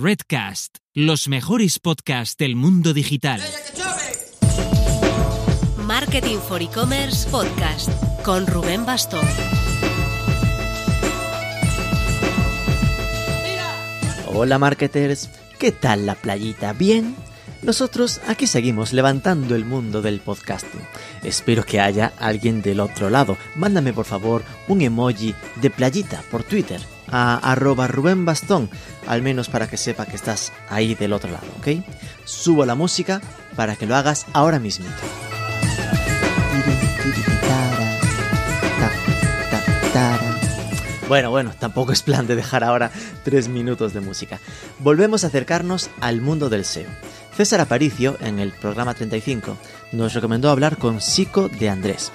Redcast, los mejores podcasts del mundo digital. Marketing for E-Commerce Podcast con Rubén Bastón. Hola marketers, ¿qué tal la playita? ¿Bien? Nosotros aquí seguimos levantando el mundo del podcasting. Espero que haya alguien del otro lado. Mándame por favor un emoji de playita por Twitter a arroba Rubén Bastón, al menos para que sepa que estás ahí del otro lado, ¿ok? Subo la música para que lo hagas ahora mismo. Bueno, bueno, tampoco es plan de dejar ahora tres minutos de música. Volvemos a acercarnos al mundo del SEO. César Aparicio, en el programa 35, nos recomendó hablar con Sico de Andrés.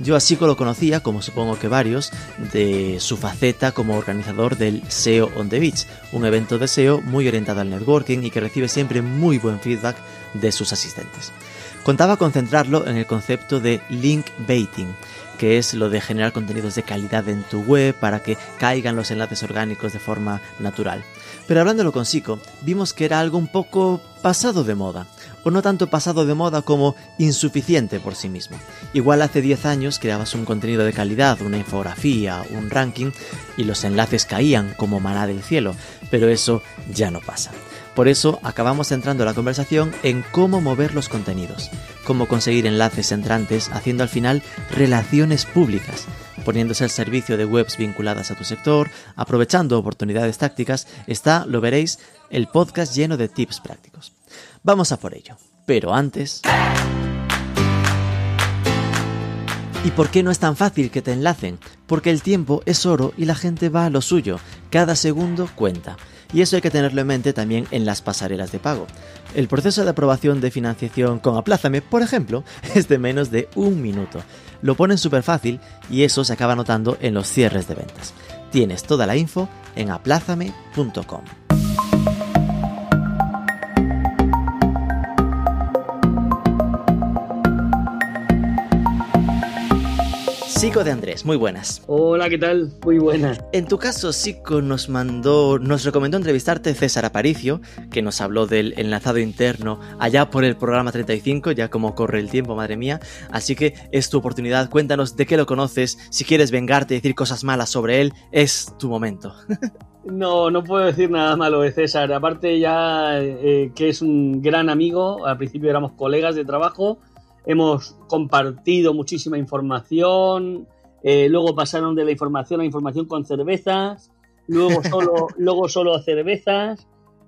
Yo a Sico lo conocía, como supongo que varios, de su faceta como organizador del SEO on the Beach, un evento de SEO muy orientado al networking y que recibe siempre muy buen feedback de sus asistentes. Contaba con centrarlo en el concepto de link baiting, que es lo de generar contenidos de calidad en tu web para que caigan los enlaces orgánicos de forma natural. Pero hablándolo con Sico, vimos que era algo un poco pasado de moda, o no tanto pasado de moda como insuficiente por sí mismo. Igual hace 10 años creabas un contenido de calidad, una infografía, un ranking, y los enlaces caían como maná del cielo, pero eso ya no pasa. Por eso acabamos centrando la conversación en cómo mover los contenidos, cómo conseguir enlaces entrantes haciendo al final relaciones públicas, poniéndose al servicio de webs vinculadas a tu sector, aprovechando oportunidades tácticas, está, lo veréis, el podcast lleno de tips prácticos. Vamos a por ello. Pero antes... ¿Y por qué no es tan fácil que te enlacen? Porque el tiempo es oro y la gente va a lo suyo. Cada segundo cuenta y eso hay que tenerlo en mente también en las pasarelas de pago. El proceso de aprobación de financiación con Aplázame, por ejemplo, es de menos de un minuto. Lo ponen súper fácil y eso se acaba notando en los cierres de ventas. Tienes toda la info en aplázame.com. Sico de Andrés, muy buenas. Hola, ¿qué tal? Muy buenas. En tu caso, Sico nos mandó, nos recomendó entrevistarte César Aparicio, que nos habló del enlazado interno allá por el programa 35, ya como corre el tiempo, madre mía. Así que es tu oportunidad, cuéntanos de qué lo conoces, si quieres vengarte y decir cosas malas sobre él, es tu momento. No, no puedo decir nada malo de César. Aparte ya eh, que es un gran amigo, al principio éramos colegas de trabajo hemos compartido muchísima información, eh, luego pasaron de la información a información con cervezas, luego solo, luego solo cervezas.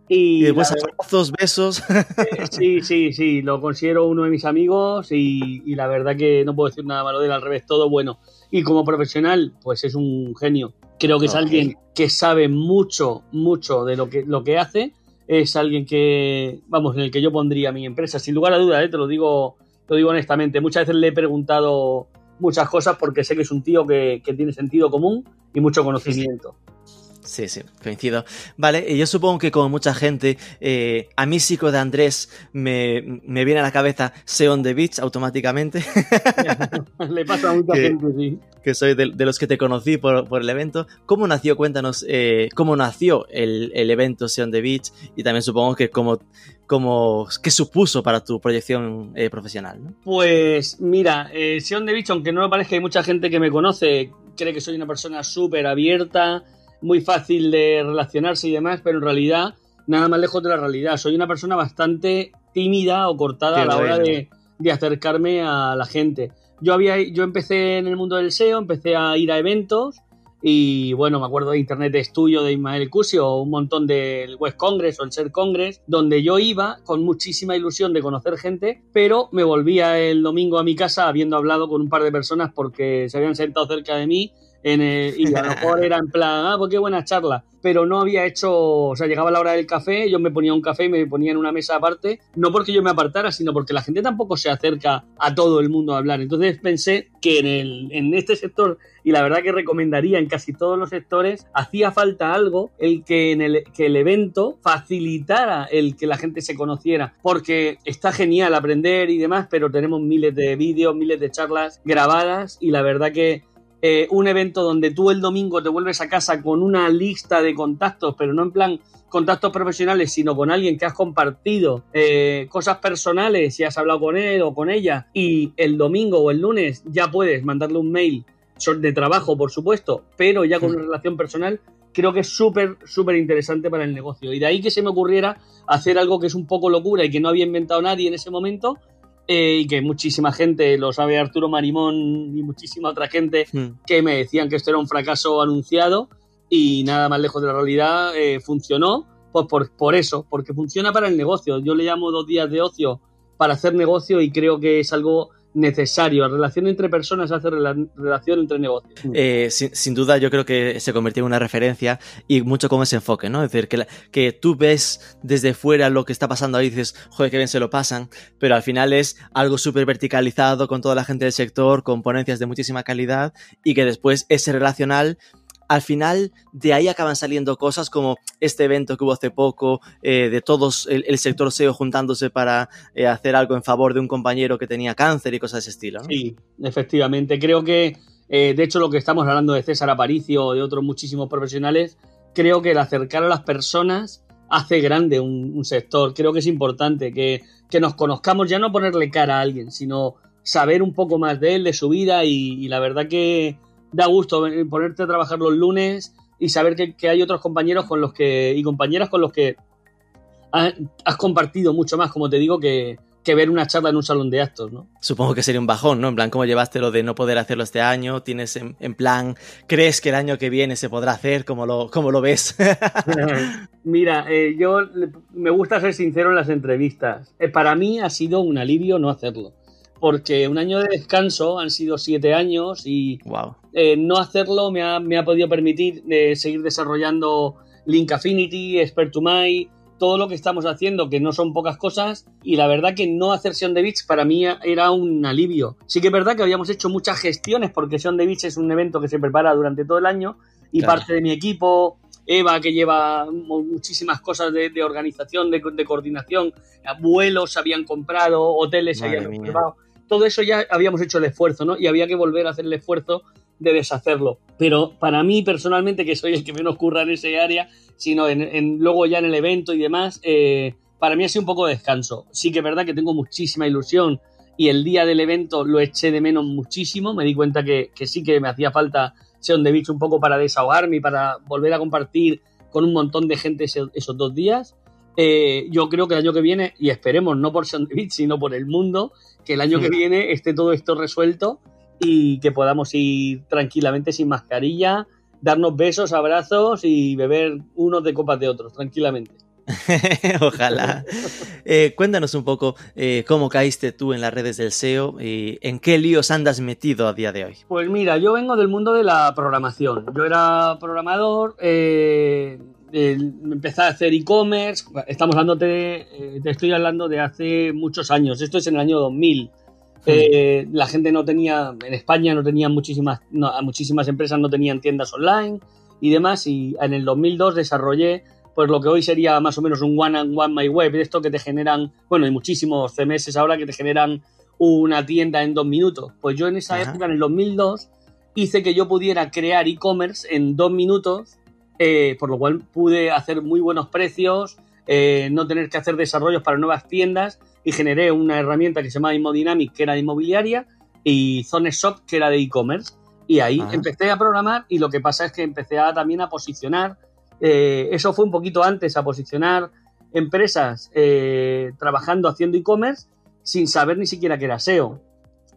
Y, después abrazos, besos. Eh, sí, sí, sí, lo considero uno de mis amigos y, la verdad que no puedo decir nada malo de él, al revés, todo bueno. Y como profesional, pues es un genio. Creo que es alguien que sabe mucho, mucho de lo que, lo que hace. Es alguien que, vamos, en el que yo pondría mi empresa, sin lugar a duda, ¿eh? te lo digo lo digo honestamente. Muchas veces le he preguntado muchas cosas porque sé que es un tío que, tiene sentido común y mucho conocimiento. Sí, sí, coincido. Vale, y yo supongo que como mucha gente, eh, a mí psico de Andrés me, viene a la cabeza Seon the Beach automáticamente. Le pasa a mucha gente, sí. Que soy de, los que te conocí por, el evento. ¿Cómo nació? Cuéntanos eh, cómo nació el, evento Seon the Beach y también supongo que cómo, cómo, qué supuso para tu proyección eh, profesional. Pues mira, Seon the Beach, aunque no me parezca, hay mucha gente que me conoce, cree que soy una persona súper abierta muy fácil de relacionarse y demás, pero en realidad nada más lejos de la realidad. Soy una persona bastante tímida o cortada a la hora de, acercarme a la gente. Yo, había, yo empecé en el mundo del SEO, empecé a ir a eventos y bueno, me acuerdo de Internet de Estudio de Ismael Cusio, un montón del West Congress o el Ser Congress, donde yo iba con muchísima ilusión de conocer gente, pero me volvía el domingo a mi casa habiendo hablado con un par de personas porque se habían sentado cerca de mí en y a lo mejor era en plan, ah, pues qué buena charla. Pero no había hecho, o sea, llegaba la hora del café, yo me ponía un café y me ponía en una mesa aparte, no porque yo me apartara, sino porque la gente tampoco se acerca a todo el mundo a hablar. Entonces pensé que en, el, en este sector, y la verdad que recomendaría en casi todos los sectores, hacía falta algo el que, en el, que el evento facilitara el que la gente se conociera, porque está genial aprender y demás, pero tenemos miles de vídeos, miles de charlas grabadas y la verdad que eh, un evento donde tú el domingo te vuelves a casa con una lista de contactos, pero no en plan contactos profesionales, sino con alguien que has compartido eh, cosas personales y has hablado con él o con ella, y el domingo o el lunes ya puedes mandarle un mail de trabajo, por supuesto, pero ya con una relación personal, creo que es súper, súper interesante para el negocio. Y de ahí que se me ocurriera hacer algo que es un poco locura y que no había inventado nadie en ese momento, eh, y que muchísima gente, lo sabe Arturo Marimón y muchísima otra gente, hmm. que me decían que esto era un fracaso anunciado y nada más lejos de la realidad eh, funcionó, pues por, por eso, porque funciona para el negocio. Yo le llamo dos días de ocio para hacer negocio y creo que es algo necesario. La relación entre personas hace relación entre negocios. Eh, sin, duda, yo creo que se convirtió en una referencia y mucho como ese enfoque, ¿no? Es decir, que, que tú ves desde fuera lo que está pasando ahí y dices, joder, qué bien se lo pasan, pero al final es algo súper verticalizado con toda la gente del sector, con ponencias de muchísima calidad y que después ese relacional al final de ahí acaban saliendo cosas como este evento que hubo hace poco, eh, de todos el, sector SEO juntándose para eh, hacer algo en favor de un compañero que tenía cáncer y cosas de ese estilo. Sí, efectivamente. Creo que, eh, de hecho, lo que estamos hablando de César Aparicio o de otros muchísimos profesionales, creo que el acercar a las personas hace grande un, sector. Creo que es importante que, nos conozcamos, ya no ponerle cara a alguien, sino saber un poco más de él, de su vida y la verdad que da gusto ponerte a trabajar los lunes y saber que, hay otros compañeros con los que y compañeras con los que has, compartido mucho más, como te digo, que, ver una charla en un salón de actos, ¿no? Supongo que sería un bajón, ¿no? En plan, ¿cómo llevaste lo de no poder hacerlo este año? ¿Tienes en, plan, crees que el año que viene se podrá hacer? ¿Cómo lo, cómo lo ves? Mira, eh, yo me gusta ser sincero en las entrevistas. Eh, para mí ha sido un alivio no hacerlo porque un año de descanso han sido siete años y eh, no hacerlo me ha, me ha podido permitir eh, seguir desarrollando Link Affinity, Expert to My, todo lo que estamos haciendo, que no son pocas cosas, y la verdad que no hacer Sion de Beach para mí era un alivio. Sí que es verdad que habíamos hecho muchas gestiones, porque Sion de Beach es un evento que se prepara durante todo el año, y parte de mi equipo, Eva, que lleva muchísimas cosas de, organización, de, de, coordinación, vuelos habían comprado, hoteles habían comprado todo eso ya habíamos hecho el esfuerzo, ¿no? Y había que volver a hacer el esfuerzo de deshacerlo. Pero para mí personalmente, que soy el que menos curra en ese área, sino en, luego ya en el evento y demás, eh, para mí ha sido un poco de descanso. Sí que es verdad que tengo muchísima ilusión y el día del evento lo eché de menos muchísimo. Me di cuenta que, sí que me hacía falta Sean de Beach un poco para desahogarme y para volver a compartir con un montón de gente esos dos días. Eh, yo creo que el año que viene, y esperemos no por Sean Beach, sino por el mundo, que el año que viene esté todo esto resuelto y que podamos ir tranquilamente sin mascarilla, darnos besos, abrazos y beber unos de copas de otros, tranquilamente. Ojalá. Eh, cuéntanos un poco eh, cómo caíste tú en las redes del SEO y en qué líos andas metido a día de hoy. Pues mira, yo vengo del mundo de la programación. Yo era programador, eh, empecé a hacer e-commerce, estamos hablando de, te estoy hablando de hace muchos años, esto es en el año 2000. Eh, la gente no tenía, en España no tenía muchísimas, muchísimas empresas no tenían tiendas online y demás, y en el 2002 desarrollé pues lo que hoy sería más o menos un one and one my web, esto que te generan, bueno, hay muchísimos CMS ahora que te generan una tienda en dos minutos. Pues yo en esa época, en el 2002, hice que yo pudiera crear e-commerce en dos minutos eh, por lo cual pude hacer muy buenos precios, eh, no tener que hacer desarrollos para nuevas tiendas y generé una herramienta que se llama Immodynamic, que era de inmobiliaria, y Zone Shop, que era de e-commerce. Y ahí empecé a programar y lo que pasa es que empecé a, también a posicionar, eh, eso fue un poquito antes, a posicionar empresas trabajando haciendo e-commerce sin saber ni siquiera que era SEO.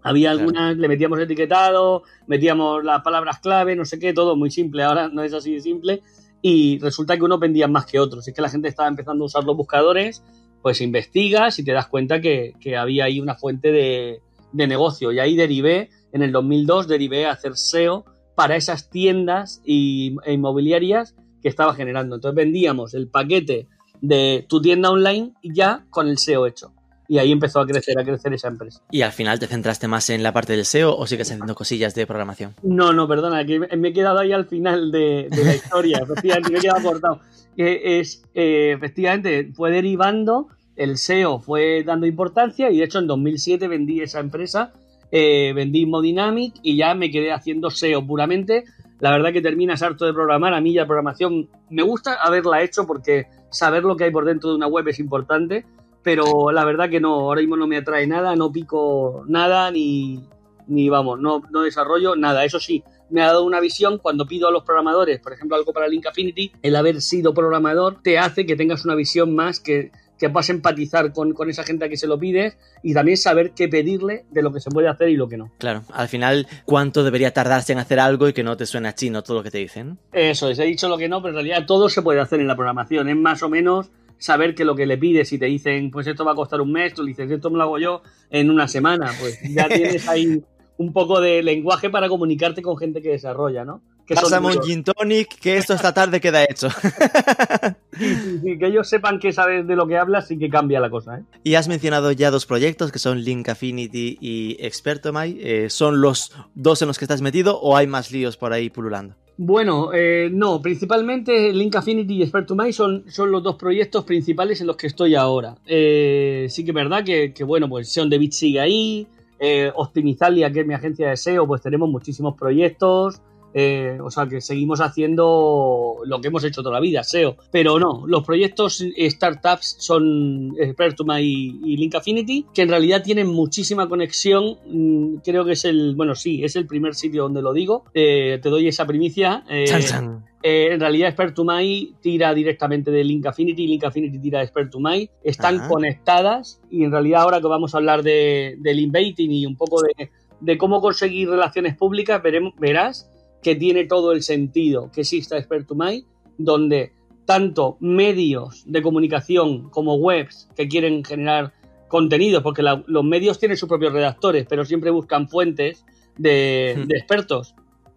Había algunas, le metíamos etiquetado, metíamos las palabras clave, no sé qué, todo muy simple. Ahora no es así de simple. Y resulta que uno vendía más que otros. Es que la gente estaba empezando a usar los buscadores, pues investigas y te das cuenta que, había ahí una fuente de, negocio. Y ahí derivé, en el 2002, derivé a hacer SEO para esas tiendas y, e inmobiliarias que estaba generando. Entonces vendíamos el paquete de tu tienda online ya con el SEO hecho y ahí empezó a crecer, a crecer esa empresa. ¿Y al final te centraste más en la parte del SEO o sigues haciendo cosillas de programación? No, no, perdona, que me he quedado ahí al final de, la historia, efectivamente, me he quedado cortado. Que es, eh, efectivamente, fue derivando, el SEO fue dando importancia y de hecho en 2007 vendí esa empresa eh, vendí Modynamic y ya me quedé haciendo SEO puramente. La verdad que terminas harto de programar. A mí la programación me gusta haberla hecho porque saber lo que hay por dentro de una web es importante, pero la verdad que no, ahora mismo no me atrae nada, no pico nada ni, ni vamos, no, no desarrollo nada. Eso sí, me ha dado una visión cuando pido a los programadores, por ejemplo, algo para Link Affinity, el haber sido programador te hace que tengas una visión más que, que vas a empatizar con, con, esa gente a que se lo pides y también saber qué pedirle de lo que se puede hacer y lo que no. Claro, al final, ¿cuánto debería tardarse en hacer algo y que no te suena chino todo lo que te dicen? Eso es, he dicho lo que no, pero en realidad todo se puede hacer en la programación, es más o menos saber que lo que le pides, si te dicen, pues esto va a costar un mes, tú le dices, esto me lo hago yo en una semana, pues ya tienes ahí un poco de lenguaje para comunicarte con gente que desarrolla, ¿no? Que Pásame un gin tonic, que esto esta tarde queda hecho. sí, sí, sí, que ellos sepan que sabes de lo que hablas y que cambia la cosa. ¿eh? Y has mencionado ya dos proyectos que son Link Affinity y Expertomai. Eh, ¿Son los dos en los que estás metido o hay más líos por ahí pululando? Bueno, eh, no, principalmente Link Affinity y Expertomai son, son los dos proyectos principales en los que estoy ahora. Eh, sí que es verdad que, que bueno, pues Sean David sigue ahí, eh, Optimizalia, que es mi agencia de SEO, pues tenemos muchísimos proyectos. Eh, o sea que seguimos haciendo lo que hemos hecho toda la vida, SEO. Pero no, los proyectos startups son Expertuma y, y Link Affinity, que en realidad tienen muchísima conexión. Mm, creo que es el, bueno, sí, es el primer sitio donde lo digo. Eh, te doy esa primicia. Eh, Chan, chan. eh, en realidad, Expertumai tira directamente de Link Affinity, Link Affinity tira de Expertumai. Están Ajá. conectadas y en realidad ahora que vamos a hablar de, del inbaiting y un poco de, de cómo conseguir relaciones públicas, veremos, verás que tiene todo el sentido que exista Expertumai, donde tanto medios de comunicación como webs que quieren generar contenidos, porque la- los medios tienen sus propios redactores, pero siempre buscan fuentes de, Hmm. de expertos.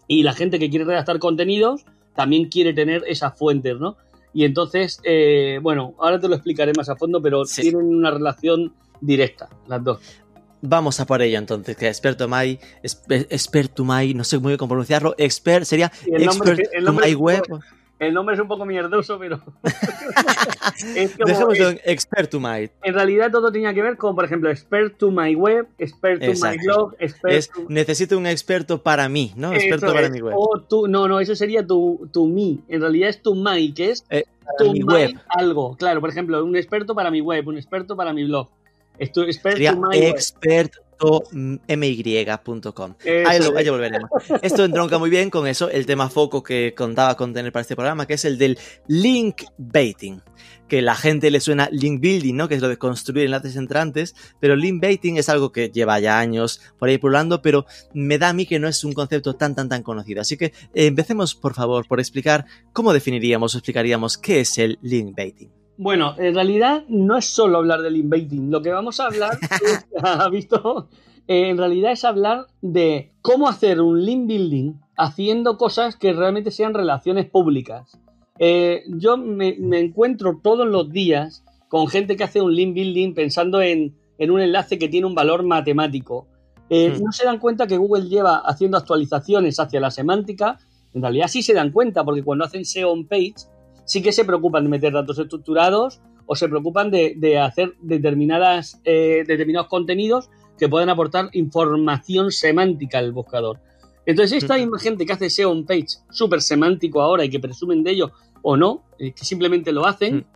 Y la gente que quiere redactar contenidos también quiere tener esas fuentes, ¿no? Y entonces, eh, bueno, ahora te lo explicaré más a fondo, pero Sí. tienen una relación directa, las dos. Vamos a por ello entonces, que Expertomai, Esper- Expertumai, no sé muy bien cómo pronunciarlo, Expert sería el nombre- el Expertumai nombre Web. El nombre es un poco mierdoso, pero. es como- Dejémoslo es- en Expertumai. en realidad todo tenía que ver con, por ejemplo, Expert to my web, Expert to my blog, Expert Es to... necesito un experto para mí, ¿no? Experto para mi web. O tu, no, no, eso sería tu, tu me. En realidad es tu my, que es Eh, tu mi my web. algo. Claro, por ejemplo, un experto para mi web, un experto para mi blog. Es tu expertomy.com. Ahí, lo, ahí volveremos. Esto entronca muy bien con eso, el tema foco que contaba con tener para este programa, que es el del link baiting. Que la gente le suena link building, ¿no? Que es lo de construir enlaces entrantes, pero link baiting es algo que lleva ya años por ahí pululando, pero me da a mí que no es un concepto tan tan tan conocido. Así que eh, empecemos, por favor, por explicar cómo definiríamos o explicaríamos qué es el link baiting. Bueno, en realidad no es solo hablar del inbaiting. Lo que vamos a hablar, es- ¿ha visto? Eh, en realidad es hablar de cómo hacer un link building haciendo cosas que realmente sean relaciones públicas. Eh, yo me, me encuentro todos los días con gente que hace un link building pensando en, en un enlace que tiene un valor matemático. Eh, Hmm. No se dan cuenta que Google lleva haciendo actualizaciones hacia la semántica. En realidad sí se dan cuenta, porque cuando hacen SEO on page, sí que se preocupan de meter datos estructurados o se preocupan de, de hacer determinadas, eh, determinados contenidos que puedan aportar información semántica al buscador. Entonces, esta misma gente que hace SEO on page súper semántico ahora y que presumen de ello o no, eh, que simplemente lo hacen,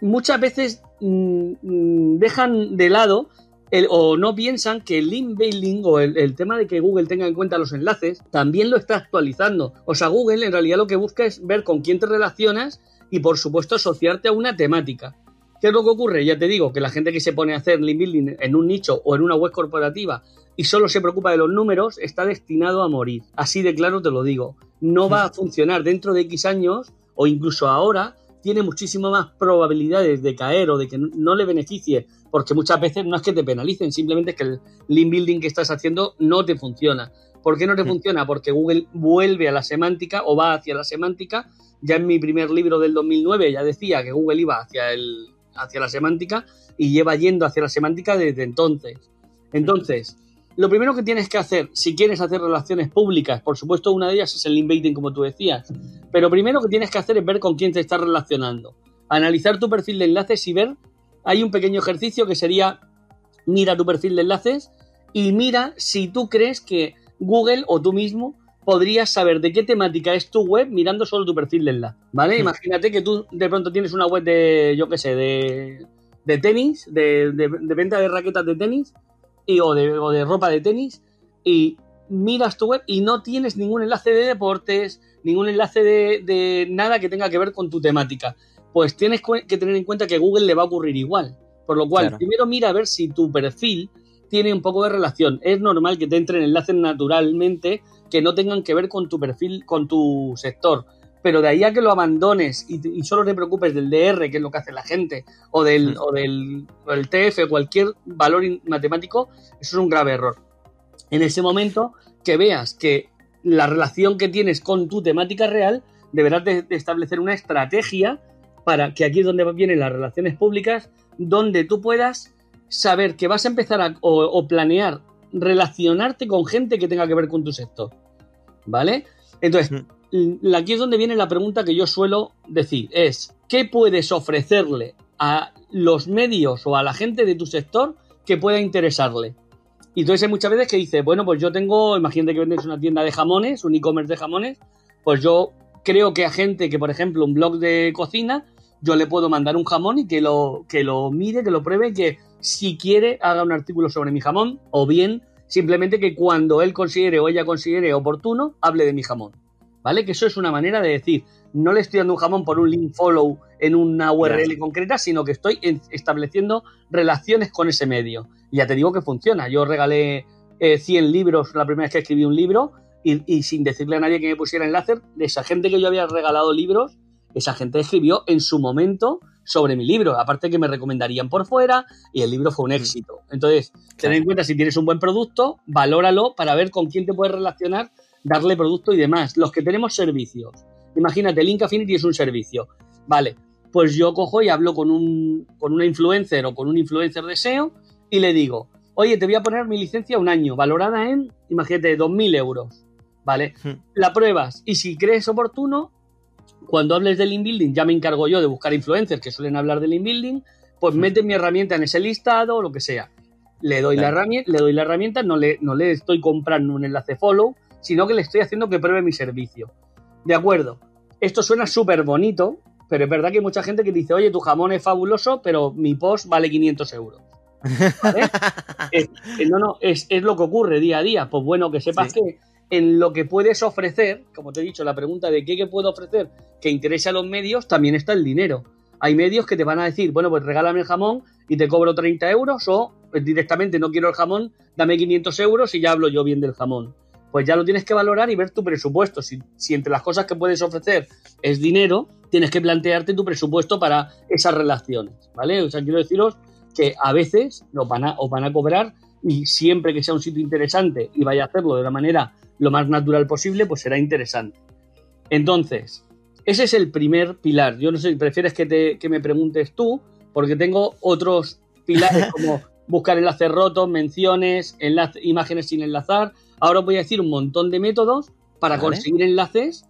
muchas veces mm, mm, dejan de lado el- o no piensan que el link building o el, tema de que Google tenga en cuenta los enlaces también lo está actualizando. O sea, Google en realidad lo que busca es ver con quién te relacionas y por supuesto asociarte a una temática. ¿Qué es lo que ocurre? Ya te digo que la gente que se pone a hacer link building en un nicho o en una web corporativa y solo se preocupa de los números está destinado a morir. Así de claro te lo digo. No va a funcionar dentro de X años o incluso ahora tiene muchísimo más probabilidades de caer o de que no le beneficie, porque muchas veces no es que te penalicen, simplemente es que el link building que estás haciendo no te funciona. ¿Por qué no te Mm. funciona? Porque Google vuelve a la semántica o va hacia la semántica. Ya en mi primer libro del 2009 ya decía que Google iba hacia, el, hacia la semántica y lleva yendo hacia la semántica desde entonces. Entonces, lo primero que tienes que hacer si quieres hacer relaciones públicas, por supuesto una de ellas es el link baiting como tú decías, pero primero que tienes que hacer es ver con quién te estás relacionando. Analizar tu perfil de enlaces y ver, hay un pequeño ejercicio que sería mira tu perfil de enlaces y mira si tú crees que Google o tú mismo podrías saber de qué temática es tu web mirando solo tu perfil de enlace, ¿vale? Imagínate que tú de pronto tienes una web de, yo qué sé, de, de tenis, de, de, de venta de raquetas de tenis y, o, de, o de ropa de tenis y miras tu web y no tienes ningún enlace de deportes, ningún enlace de, de, nada que tenga que ver con tu temática. Pues tienes que tener en cuenta que Google le va a ocurrir igual. Por lo cual, claro. primero mira a ver si tu perfil tiene un poco de relación. Es normal que te entren enlaces naturalmente que no tengan que ver con tu perfil, con tu sector. Pero de ahí a que lo abandones y, y solo te preocupes del DR, que es lo que hace la gente, o del, mm. o del, o del TF, cualquier valor matemático, eso es un grave error. En ese momento que veas que la relación que tienes con tu temática real, deberás de, de establecer una estrategia para que aquí es donde vienen las relaciones públicas, donde tú puedas saber que vas a empezar a, o, o, planear relacionarte con gente que tenga que ver con tu sector. ¿Vale? Entonces, aquí es donde viene la pregunta que yo suelo decir, es, ¿qué puedes ofrecerle a los medios o a la gente de tu sector que pueda interesarle? Y entonces hay muchas veces que dice, bueno, pues yo tengo, imagínate que vendes una tienda de jamones, un e-commerce de jamones, pues yo creo que a gente que, por ejemplo, un blog de cocina, yo le puedo mandar un jamón y que lo, que lo mire, que lo pruebe, que si quiere haga un artículo sobre mi jamón, o bien simplemente que cuando él considere o ella considere oportuno, hable de mi jamón. ¿Vale? Que eso es una manera de decir, no le estoy dando un jamón por un link follow en una URL concreta, sino que estoy estableciendo relaciones con ese medio. Y ya te digo que funciona. Yo regalé eh, 100 libros la primera vez que escribí un libro y, y, sin decirle a nadie que me pusiera enlace, de esa gente que yo había regalado libros, esa gente escribió en su momento sobre mi libro. Aparte que me recomendarían por fuera y el libro fue un éxito. Entonces, claro. ten en cuenta si tienes un buen producto, valóralo para ver con quién te puedes relacionar, darle producto y demás. Los que tenemos servicios. Imagínate, Link Affinity es un servicio. Vale, pues yo cojo y hablo con, un, con una influencer o con un influencer de SEO y le digo, oye, te voy a poner mi licencia un año, valorada en, imagínate, 2.000 euros. ¿Vale? Hmm. La pruebas y si crees oportuno, cuando hables del inbuilding, ya me encargo yo de buscar influencers que suelen hablar del inbuilding, pues mm. mete mi herramienta en ese listado o lo que sea. Le doy, claro. la herramienta, le doy la herramienta, no le, no le estoy comprando un enlace follow, sino que le estoy haciendo que pruebe mi servicio. De acuerdo, esto suena súper bonito, pero es verdad que hay mucha gente que dice, oye, tu jamón es fabuloso, pero mi post vale 500 euros. ¿Vale? es, no, no, es, es, lo que ocurre día a día. Pues bueno, que sepas sí. que en lo que puedes ofrecer, como te he dicho, la pregunta de qué, qué puedo ofrecer que interese a los medios, también está el dinero. Hay medios que te van a decir, bueno, pues regálame el jamón y te cobro 30 euros o pues, directamente no quiero el jamón, dame 500 euros y ya hablo yo bien del jamón. Pues ya lo tienes que valorar y ver tu presupuesto. Si, si entre las cosas que puedes ofrecer es dinero, tienes que plantearte tu presupuesto para esas relaciones, ¿vale? O sea, quiero deciros que a veces os van a, os van a cobrar y siempre que sea un sitio interesante y vaya a hacerlo de la manera lo más natural posible, pues será interesante. Entonces, ese es el primer pilar. Yo no sé si prefieres que, te, que me preguntes tú, porque tengo otros pilares como buscar enlaces rotos, menciones, enlace, imágenes sin enlazar. Ahora voy a decir un montón de métodos para vale. conseguir enlaces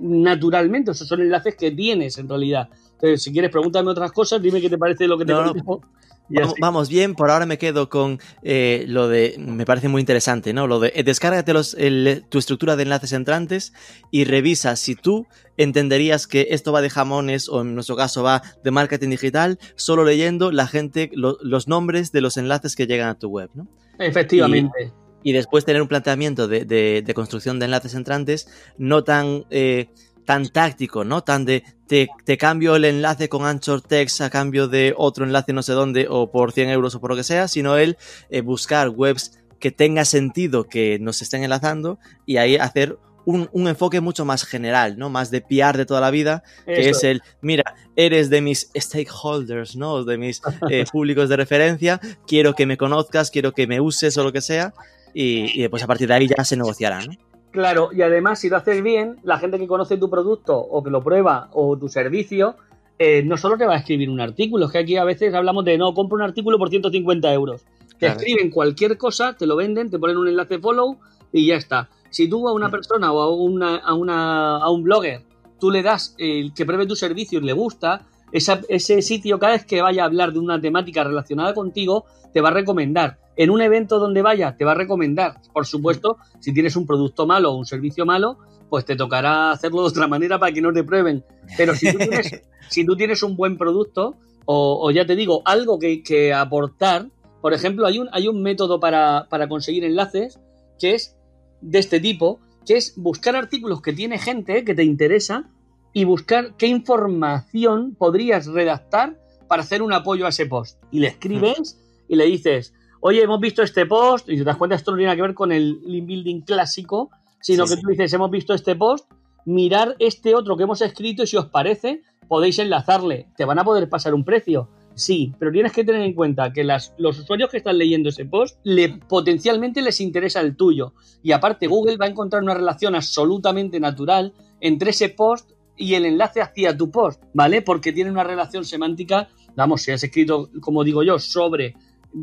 naturalmente. O sea, son enlaces que tienes en realidad. Entonces, si quieres, pregúntame otras cosas, dime qué te parece lo que te no, no. Vamos, vamos, bien, por ahora me quedo con eh, lo de, me parece muy interesante, ¿no? Lo de, eh, descárgate los, el, tu estructura de enlaces entrantes y revisa si tú entenderías que esto va de jamones o en nuestro caso va de marketing digital, solo leyendo la gente, lo, los nombres de los enlaces que llegan a tu web, ¿no? Efectivamente. Y, y después tener un planteamiento de, de, de, construcción de enlaces entrantes no tan... Eh, tan táctico, ¿no? Tan de te, te, cambio el enlace con Anchor Text a cambio de otro enlace no sé dónde o por 100 euros o por lo que sea, sino el eh, buscar webs que tenga sentido que nos estén enlazando y ahí hacer un, un, enfoque mucho más general, ¿no? Más de PR de toda la vida, que Eso. es el, mira, eres de mis stakeholders, ¿no? De mis eh, públicos de referencia, quiero que me conozcas, quiero que me uses o lo que sea, y, y pues a partir de ahí ya se negociará, ¿no? Claro, y además si lo haces bien, la gente que conoce tu producto o que lo prueba o tu servicio, eh, no solo te va a escribir un artículo, es que aquí a veces hablamos de no, compro un artículo por 150 euros. Te claro. escriben cualquier cosa, te lo venden, te ponen un enlace follow y ya está. Si tú a una persona o a, una, a, una, a un blogger tú le das el que pruebe tu servicio y le gusta, ese sitio cada vez que vaya a hablar de una temática relacionada contigo, te va a recomendar. En un evento donde vaya, te va a recomendar. Por supuesto, si tienes un producto malo o un servicio malo, pues te tocará hacerlo de otra manera para que no te prueben. Pero si tú tienes, si tú tienes un buen producto, o, ya te digo, algo que, aportar, por ejemplo, hay un, hay un método para, para conseguir enlaces que es de este tipo, que es buscar artículos que tiene gente que te interesa y buscar qué información podrías redactar para hacer un apoyo a ese post. Y le escribes y le dices, oye, hemos visto este post, y te das cuenta, esto no tiene nada que ver con el link building clásico, sino que tú dices, hemos visto este post, mirar este otro que hemos escrito y si os parece, podéis enlazarle. Te van a poder pasar un precio. Sí, pero tienes que tener en cuenta que las, los usuarios que están leyendo ese post le, potencialmente les interesa el tuyo. Y aparte, Google va a encontrar una relación absolutamente natural entre ese post y el enlace hacia tu post, ¿vale? Porque tiene una relación semántica, vamos, si has escrito, como digo yo, sobre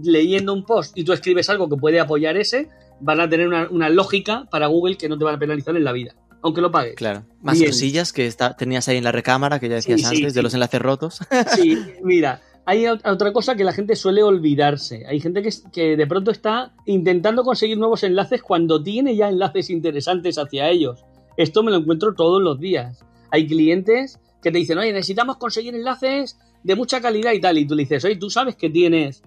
leyendo un post y tú escribes algo que puede apoyar ese, van a tener una, lógica para Google que no te van a penalizar en la vida, aunque lo pagues. Claro. Más cosillas que tenías ahí en la recámara que ya decías antes, de los enlaces rotos. Sí, mira, hay otra cosa que la gente suele olvidarse. Hay gente que, que, de pronto está intentando conseguir nuevos enlaces cuando tiene ya enlaces interesantes hacia ellos. Esto me lo encuentro todos los días. Hay clientes que te dicen, oye, necesitamos conseguir enlaces de mucha calidad y tal. Y tú le dices, oye, tú sabes que tienes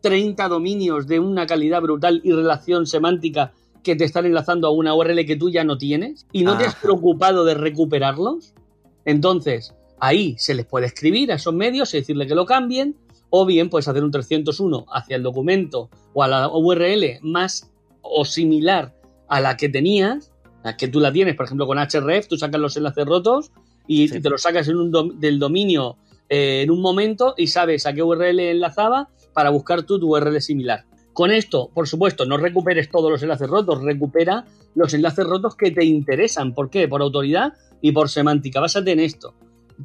30 dominios de una calidad brutal y relación semántica que te están enlazando a una URL que tú ya no tienes y no te has ah. preocupado de recuperarlos. Entonces, ahí se les puede escribir a esos medios y decirle que lo cambien, o bien puedes hacer un 301 hacia el documento o a la URL más o similar a la que tenías que tú la tienes, por ejemplo, con href, tú sacas los enlaces rotos y te los sacas en un del dominio eh, en un momento y sabes a qué URL enlazaba para buscar tú tu URL similar. Con esto, por supuesto, no recuperes todos los enlaces rotos, recupera los enlaces rotos que te interesan. ¿Por qué? Por autoridad y por semántica. Básate en esto.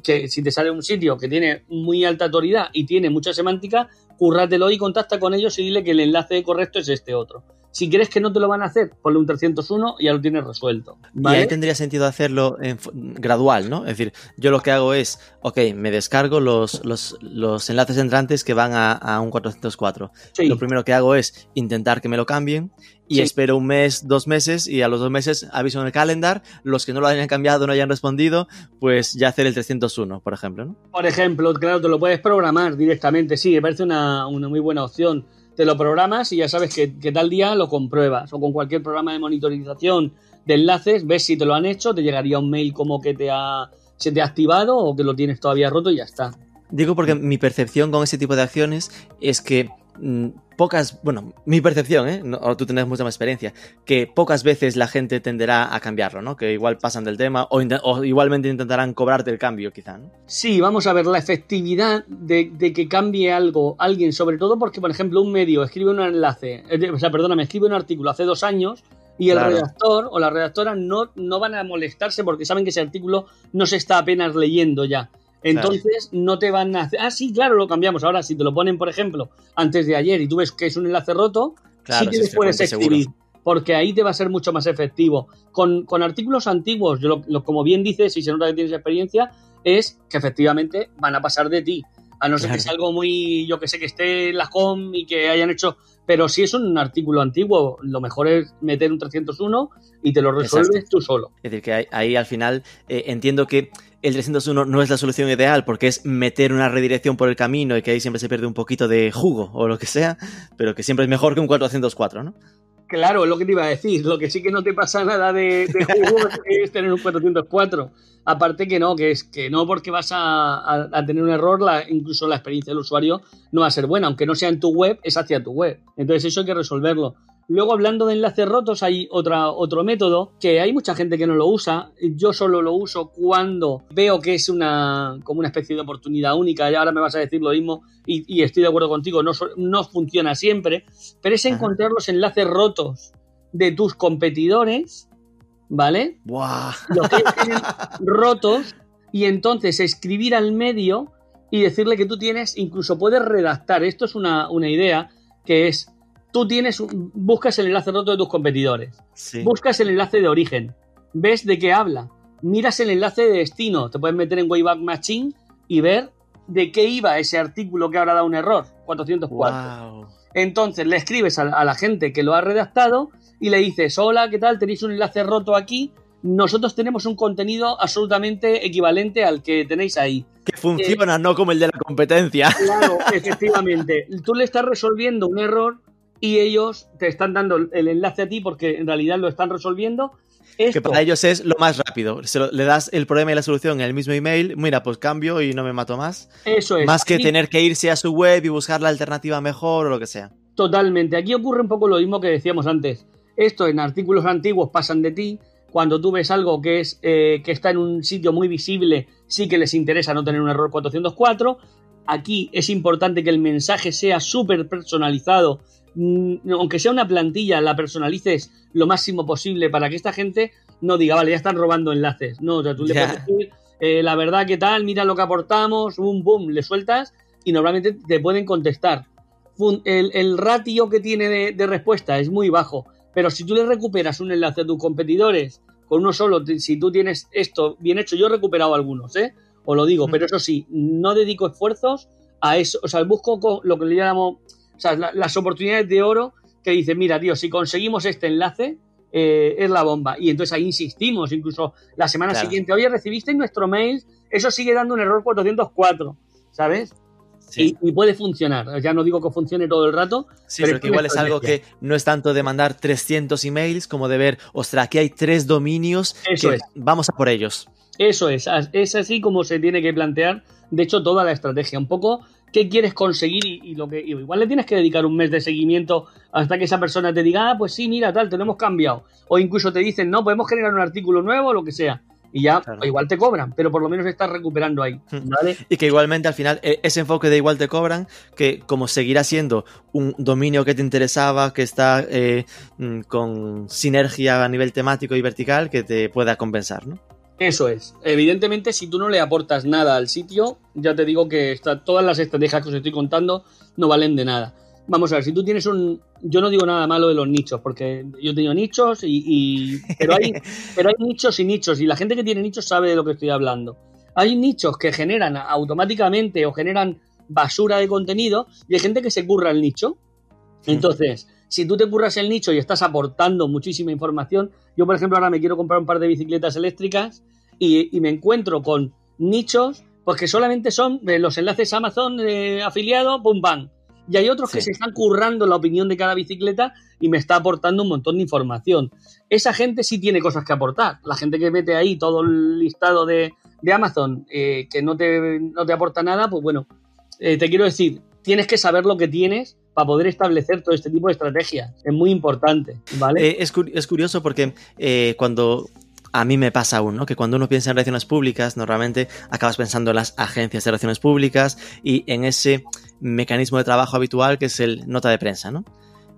Que si te sale un sitio que tiene muy alta autoridad y tiene mucha semántica, currátelo y contacta con ellos y dile que el enlace correcto es este otro. Si crees que no te lo van a hacer, ponle un 301 y ya lo tienes resuelto. Y ahí tendría sentido hacerlo en, gradual, ¿no? Es decir, yo lo que hago es, ok, me descargo los, los, los enlaces entrantes que van a, un 404. Lo primero que hago es intentar que me lo cambien y espero un mes, dos meses y a los dos meses aviso en el calendar, los que no lo hayan cambiado, no hayan respondido, pues ya hacer el 301, por ejemplo, ¿no? Por ejemplo, claro, te lo puedes programar directamente, sí, me parece una, una muy buena opción te lo programas y ya sabes que, tal día lo compruebas. O con cualquier programa de monitorización de enlaces, ves si te lo han hecho, te llegaría un mail como que te ha, se te ha activado o que lo tienes todavía roto y ya está. Digo porque mi percepción con ese tipo de acciones es que pocas, bueno, mi percepción, ¿eh? tú tienes mucha más experiencia, que pocas veces la gente tenderá a cambiarlo, ¿no? Que igual pasan del tema o, igualmente intentarán cobrarte el cambio, quizá, ¿no? Sí, vamos a ver, la efectividad de, que cambie algo alguien, sobre todo porque, por ejemplo, un medio escribe un enlace, eh, o sea, perdóname, escribe un artículo hace dos años y el redactor o la redactora no, no van a molestarse porque saben que ese artículo no se está apenas leyendo ya. Entonces no te van a hacer. Ah, sí, claro, lo cambiamos. Ahora, si te lo ponen, por ejemplo, antes de ayer y tú ves que es un enlace roto, sí que les puedes escribir. Porque ahí te va a ser mucho más efectivo. Con, artículos antiguos, yo lo, como bien dices, y se nota que tienes experiencia, es que efectivamente van a pasar de ti. A no ser que sea algo muy, yo que sé, que esté en la home y que hayan hecho. Pero si es un artículo antiguo, lo mejor es meter un 301 y te lo resuelves tú solo. Es decir, que ahí, al final eh, entiendo que el 301 no es la solución ideal porque es meter una redirección por el camino y que ahí siempre se pierde un poquito de jugo o lo que sea, pero que siempre es mejor que un 404, ¿no? Claro, es lo que te iba a decir. Lo que sí que no te pasa nada de, jugo es tener un 404. Aparte que no, que es que no porque vas a, tener un error, incluso la experiencia del usuario no va a ser buena. Aunque no sea en tu web, es hacia tu web. Entonces eso hay que resolverlo. Luego, hablando de enlaces rotos, hay otra, otro método que hay mucha gente que no lo usa. Yo solo lo uso cuando veo que es una, como una especie de oportunidad única. Y ahora me vas a decir lo mismo y, estoy de acuerdo contigo, no, no funciona siempre. Pero es encontrar los enlaces rotos de tus competidores, ¿vale? ¡Buah! Los que tienen rotos y entonces escribir al medio y decirle que tú tienes, incluso puedes redactar. Esto es una, una idea que es tú tienes, buscas el enlace roto de tus competidores, buscas el enlace de origen, ves de qué habla, miras el enlace de destino, te puedes meter en Wayback Machine y ver de qué iba ese artículo que habrá dado un error, 404. Wow. Entonces le escribes a, a la gente que lo ha redactado y le dices, hola, ¿qué tal? Tenéis un enlace roto aquí. Nosotros tenemos un contenido absolutamente equivalente al que tenéis ahí. Que funciona, no como el de la competencia. Claro, efectivamente. Tú le estás resolviendo un error y ellos te están dando el enlace a ti porque en realidad lo están resolviendo. Que para ellos es lo más rápido. Se lo- le das el problema y la solución en el mismo email. Mira, pues cambio y no me mato más. Eso es. Más que tener que irse a su web y buscar la alternativa mejor o lo que sea. Totalmente. Aquí ocurre un poco lo mismo que decíamos antes. Esto en artículos antiguos pasan de ti. Cuando tú ves algo que, es, eh, que está en un sitio muy visible, sí que les interesa no tener un error 404. Aquí es importante que el mensaje sea súper personalizado. Mm, Aunque sea una plantilla, la personalices lo máximo posible para que esta gente no diga, vale, ya están robando enlaces. No, o sea, tú le puedes decir, eh, la verdad, ¿qué tal? Mira lo que aportamos, boom, boom, le sueltas y normalmente te pueden contestar el, el ratio que tiene de, de respuesta es muy bajo. Pero si tú le recuperas un enlace a tus competidores con uno solo, si tú tienes esto bien hecho, yo he recuperado algunos, ¿eh? Os lo digo, Mm. pero eso sí, no dedico esfuerzos a eso. O sea, busco co- lo que le llamo, o sea, la- las oportunidades de oro que dice, mira, tío, si conseguimos este enlace, eh, es la bomba. Y entonces ahí insistimos, incluso la semana Claro. siguiente, oye, recibisteis nuestro mail, eso sigue dando un error 404, ¿sabes? Sí, Y, y puede funcionar. Ya no digo que funcione todo el rato. sí pero igual es algo que no es tanto de mandar 300 emails como de ver, ostras, aquí hay tres dominios Eso que es. vamos a por ellos. Eso es, es así como se tiene que plantear, de hecho, toda la estrategia. Un poco qué quieres conseguir y, y lo que y igual le tienes que dedicar un mes de seguimiento hasta que esa persona te diga, ah, pues sí, mira, tal, te lo hemos cambiado. O incluso te dicen, no, podemos generar un artículo nuevo o lo que sea. Y ya, Claro. o igual te cobran, pero por lo menos estás recuperando ahí. ¿Vale? Y que igualmente al final e- ese enfoque de igual te cobran, que como seguirá siendo un dominio que te interesaba, que está eh, mm, con sinergia a nivel temático y vertical, que te pueda compensar, ¿no? Eso es. Evidentemente, si tú no le aportas nada al sitio, ya te digo que está- todas las estrategias que os estoy contando no valen de nada. Vamos a ver, si tú tienes un... Yo no digo nada malo de los nichos, porque yo he tenido nichos y... y- Pero, hay, pero hay nichos y nichos, y la gente que tiene nichos sabe de lo que estoy hablando. Hay nichos que generan automáticamente o generan basura de contenido y hay gente que se curra el nicho. Entonces, si tú te curras el nicho y estás aportando muchísima información, yo por ejemplo ahora me quiero comprar un par de bicicletas eléctricas y, y me encuentro con nichos pues que solamente son eh, los enlaces Amazon eh, afiliado, pum, bam. Y hay otros que se están currando la opinión de cada bicicleta y me está aportando un montón de información. Esa gente sí tiene cosas que aportar. La gente que mete ahí todo el listado de, de Amazon eh, que no te, no te aporta nada, pues bueno, eh, te quiero decir, tienes que saber lo que tienes para poder establecer todo este tipo de estrategias. Es muy importante, ¿vale? Eh, es, es curioso porque eh, cuando a mí me pasa aún, ¿no? Que cuando uno piensa en relaciones públicas, normalmente acabas pensando en las agencias de relaciones públicas y en ese mecanismo de trabajo habitual que es el nota de prensa, ¿no?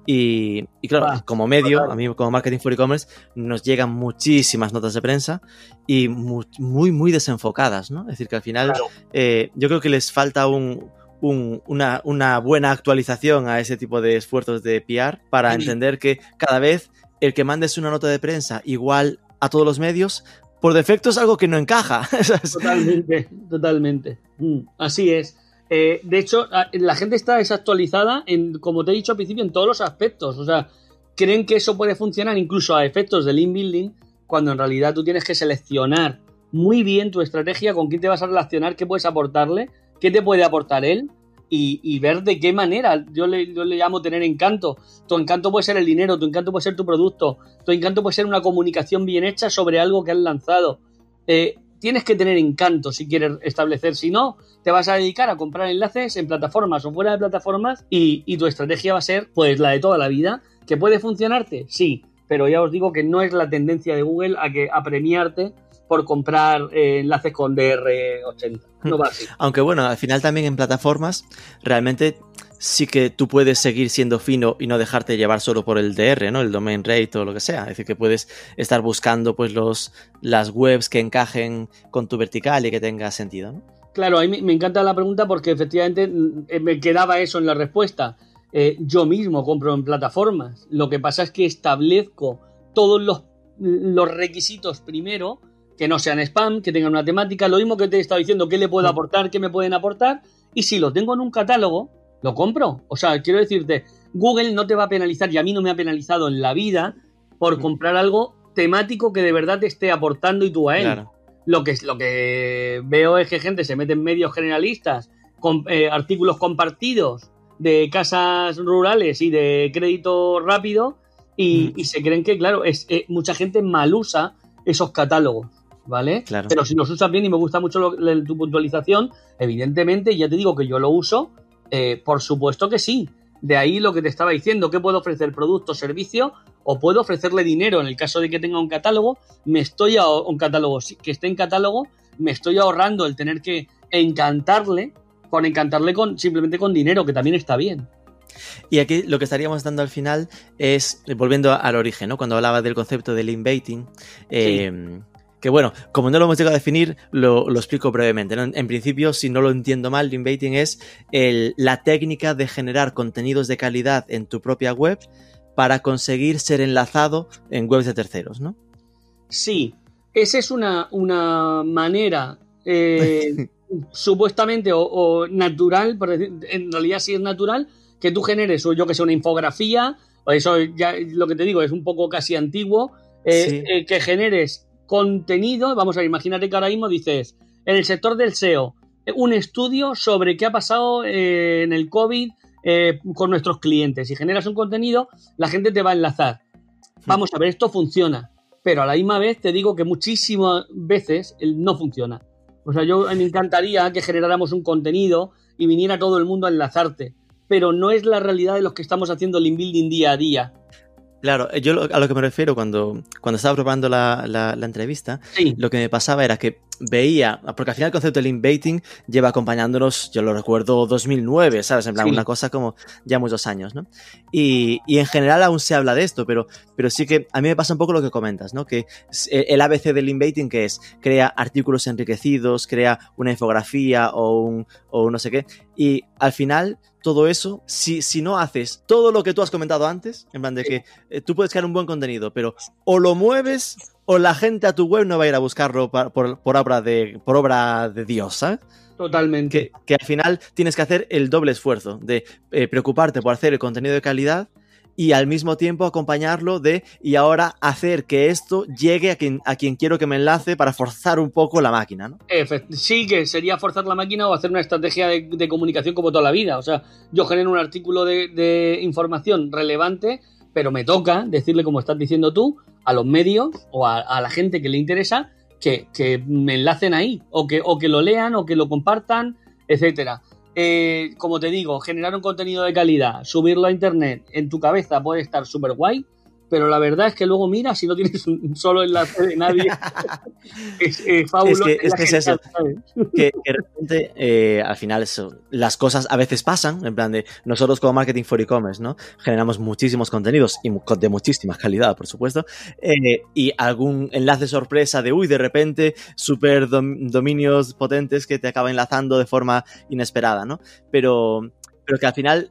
Y, y claro, Ah, como medio, total. a mí como marketing for e-commerce, nos llegan muchísimas notas de prensa y mu- muy, muy desenfocadas, ¿no? Es decir, que al final Claro. eh, yo creo que les falta un, un- una, una buena actualización a ese tipo de esfuerzos de PR para Sí. entender que cada vez el que mandes una nota de prensa igual a todos los medios, por defecto es algo que no encaja. Totalmente, totalmente. Mm, así es. Eh, de hecho, la gente está desactualizada, en, como te he dicho al principio, en todos los aspectos. O sea, creen que eso puede funcionar incluso a efectos de link building, cuando en realidad tú tienes que seleccionar muy bien tu estrategia, con quién te vas a relacionar, qué puedes aportarle, qué te puede aportar él y, ver de qué manera. Yo le, yo le llamo tener encanto. Tu encanto puede ser el dinero, tu encanto puede ser tu producto, tu encanto puede ser una comunicación bien hecha sobre algo que has lanzado. Eh, tienes que tener encanto si quieres establecer. Si no, te vas a dedicar a comprar enlaces en plataformas o fuera de plataformas y, y tu estrategia va a ser pues la de toda la vida. ¿Que puede funcionarte? Sí, pero ya os digo que no es la tendencia de Google a, que, a premiarte por comprar eh, enlaces con DR80. No va así. Aunque bueno, al final también en plataformas, realmente sí que tú puedes seguir siendo fino y no dejarte llevar solo por el DR, ¿no? El domain rate o lo que sea. Es decir, que puedes estar buscando pues los, las webs que encajen con tu vertical y que tenga sentido, ¿no? Claro, a mí me- encanta la pregunta porque efectivamente mm, eh, me quedaba eso en la respuesta. Eh, yo mismo compro en plataformas. Lo que pasa es que establezco todos los, los requisitos primero que no sean spam, que tengan una temática, lo mismo que te he estado diciendo, qué le puedo aportar, qué me pueden aportar, y si lo tengo en un catálogo, lo compro. O sea, quiero decirte, Google no te va a penalizar, y a mí no me ha penalizado en la vida, por comprar algo temático que de verdad te esté aportando y tú a él. Lo, que, lo que veo es que gente se mete en medios generalistas, con eh, artículos compartidos de casas rurales y de crédito rápido, y, se creen que, claro, es, eh, mucha gente mal usa esos catálogos. ¿Vale? Pero si los usas bien y me gusta mucho tu puntualización, evidentemente, ya te digo que yo lo uso, eh, por supuesto que sí. De ahí lo que te estaba diciendo, que puedo ofrecer producto, servicio o puedo ofrecerle dinero en el caso de que tenga un catálogo, me estoy un catálogo que esté en catálogo, me estoy ahorrando el tener que encantarle con encantarle con simplemente con dinero, que también está bien. Y aquí lo que estaríamos dando al final es, volviendo al origen, ¿no? Cuando hablaba del concepto del inbaiting, eh, que bueno, como no lo hemos llegado a definir, lo, explico brevemente. En principio, si no lo entiendo mal, inbaiting es la técnica de generar contenidos de calidad en tu propia web para conseguir ser enlazado en webs de terceros, ¿no? Sí, esa es una, una manera eh, supuestamente o, natural, en realidad sí es natural, que tú generes, o yo que sé, una infografía, o eso ya lo que te digo es un poco casi antiguo, eh, eh, que generes contenido, vamos a ver, imagínate que ahora mismo dices, en el sector del SEO, un estudio sobre qué ha pasado en el COVID eh, con nuestros clientes. Si generas un contenido, la gente te va a enlazar. Hmm. Vamos a ver, esto funciona. Pero a la misma vez te digo que muchísimas veces no funciona. O sea, yo me encantaría que generáramos un contenido y viniera todo el mundo a enlazarte. Pero no es la realidad de los que estamos haciendo el inbuilding día a día. Claro, yo a lo que me refiero cuando, cuando estaba probando la, entrevista, lo que me pasaba era que veía, porque al final el concepto del inbaiting lleva acompañándonos, yo lo recuerdo 2009, ¿sabes? En plan, una cosa como ya muchos años, ¿no? Y, en general aún se habla de esto, pero, pero sí que a mí me pasa un poco lo que comentas, ¿no? Que el ABC del inbaiting que es, crea artículos enriquecidos, crea una infografía o un, o no sé qué, y al final todo eso, si, si no haces todo lo que tú has comentado antes, en plan de que eh, tú puedes crear un buen contenido, pero o lo mueves o la gente a tu web no va a ir a buscarlo por, obra, de, por obra de Dios, ¿sabes? Totalmente. Que, al final tienes que hacer el doble esfuerzo de eh, preocuparte por hacer el contenido de calidad y al mismo tiempo acompañarlo de y ahora hacer que esto llegue a quien, a quien quiero que me enlace para forzar un poco la máquina, ¿no? Sí, que sería forzar la máquina o hacer una estrategia de, comunicación como toda la vida. O sea, yo genero un artículo de, información relevante, pero me toca decirle, como estás diciendo tú, a los medios o a, la gente que le interesa que, que, me enlacen ahí, o que, o que lo lean, o que lo compartan, etcétera. Eh, como te digo, generar un contenido de calidad, subirlo a internet en tu cabeza puede estar súper guay, pero la verdad es que luego mira si no tienes un solo enlace de nadie. es, fabuloso. Es que, es, eso. Que, realmente eh, al final eso, las cosas a veces pasan, en plan de nosotros como Marketing for E-Commerce, ¿no? Generamos muchísimos contenidos y de muchísima calidad, por supuesto, eh, y algún enlace sorpresa de, uy, de repente, super dominios potentes que te acaban enlazando de forma inesperada, ¿no? Pero, pero que al final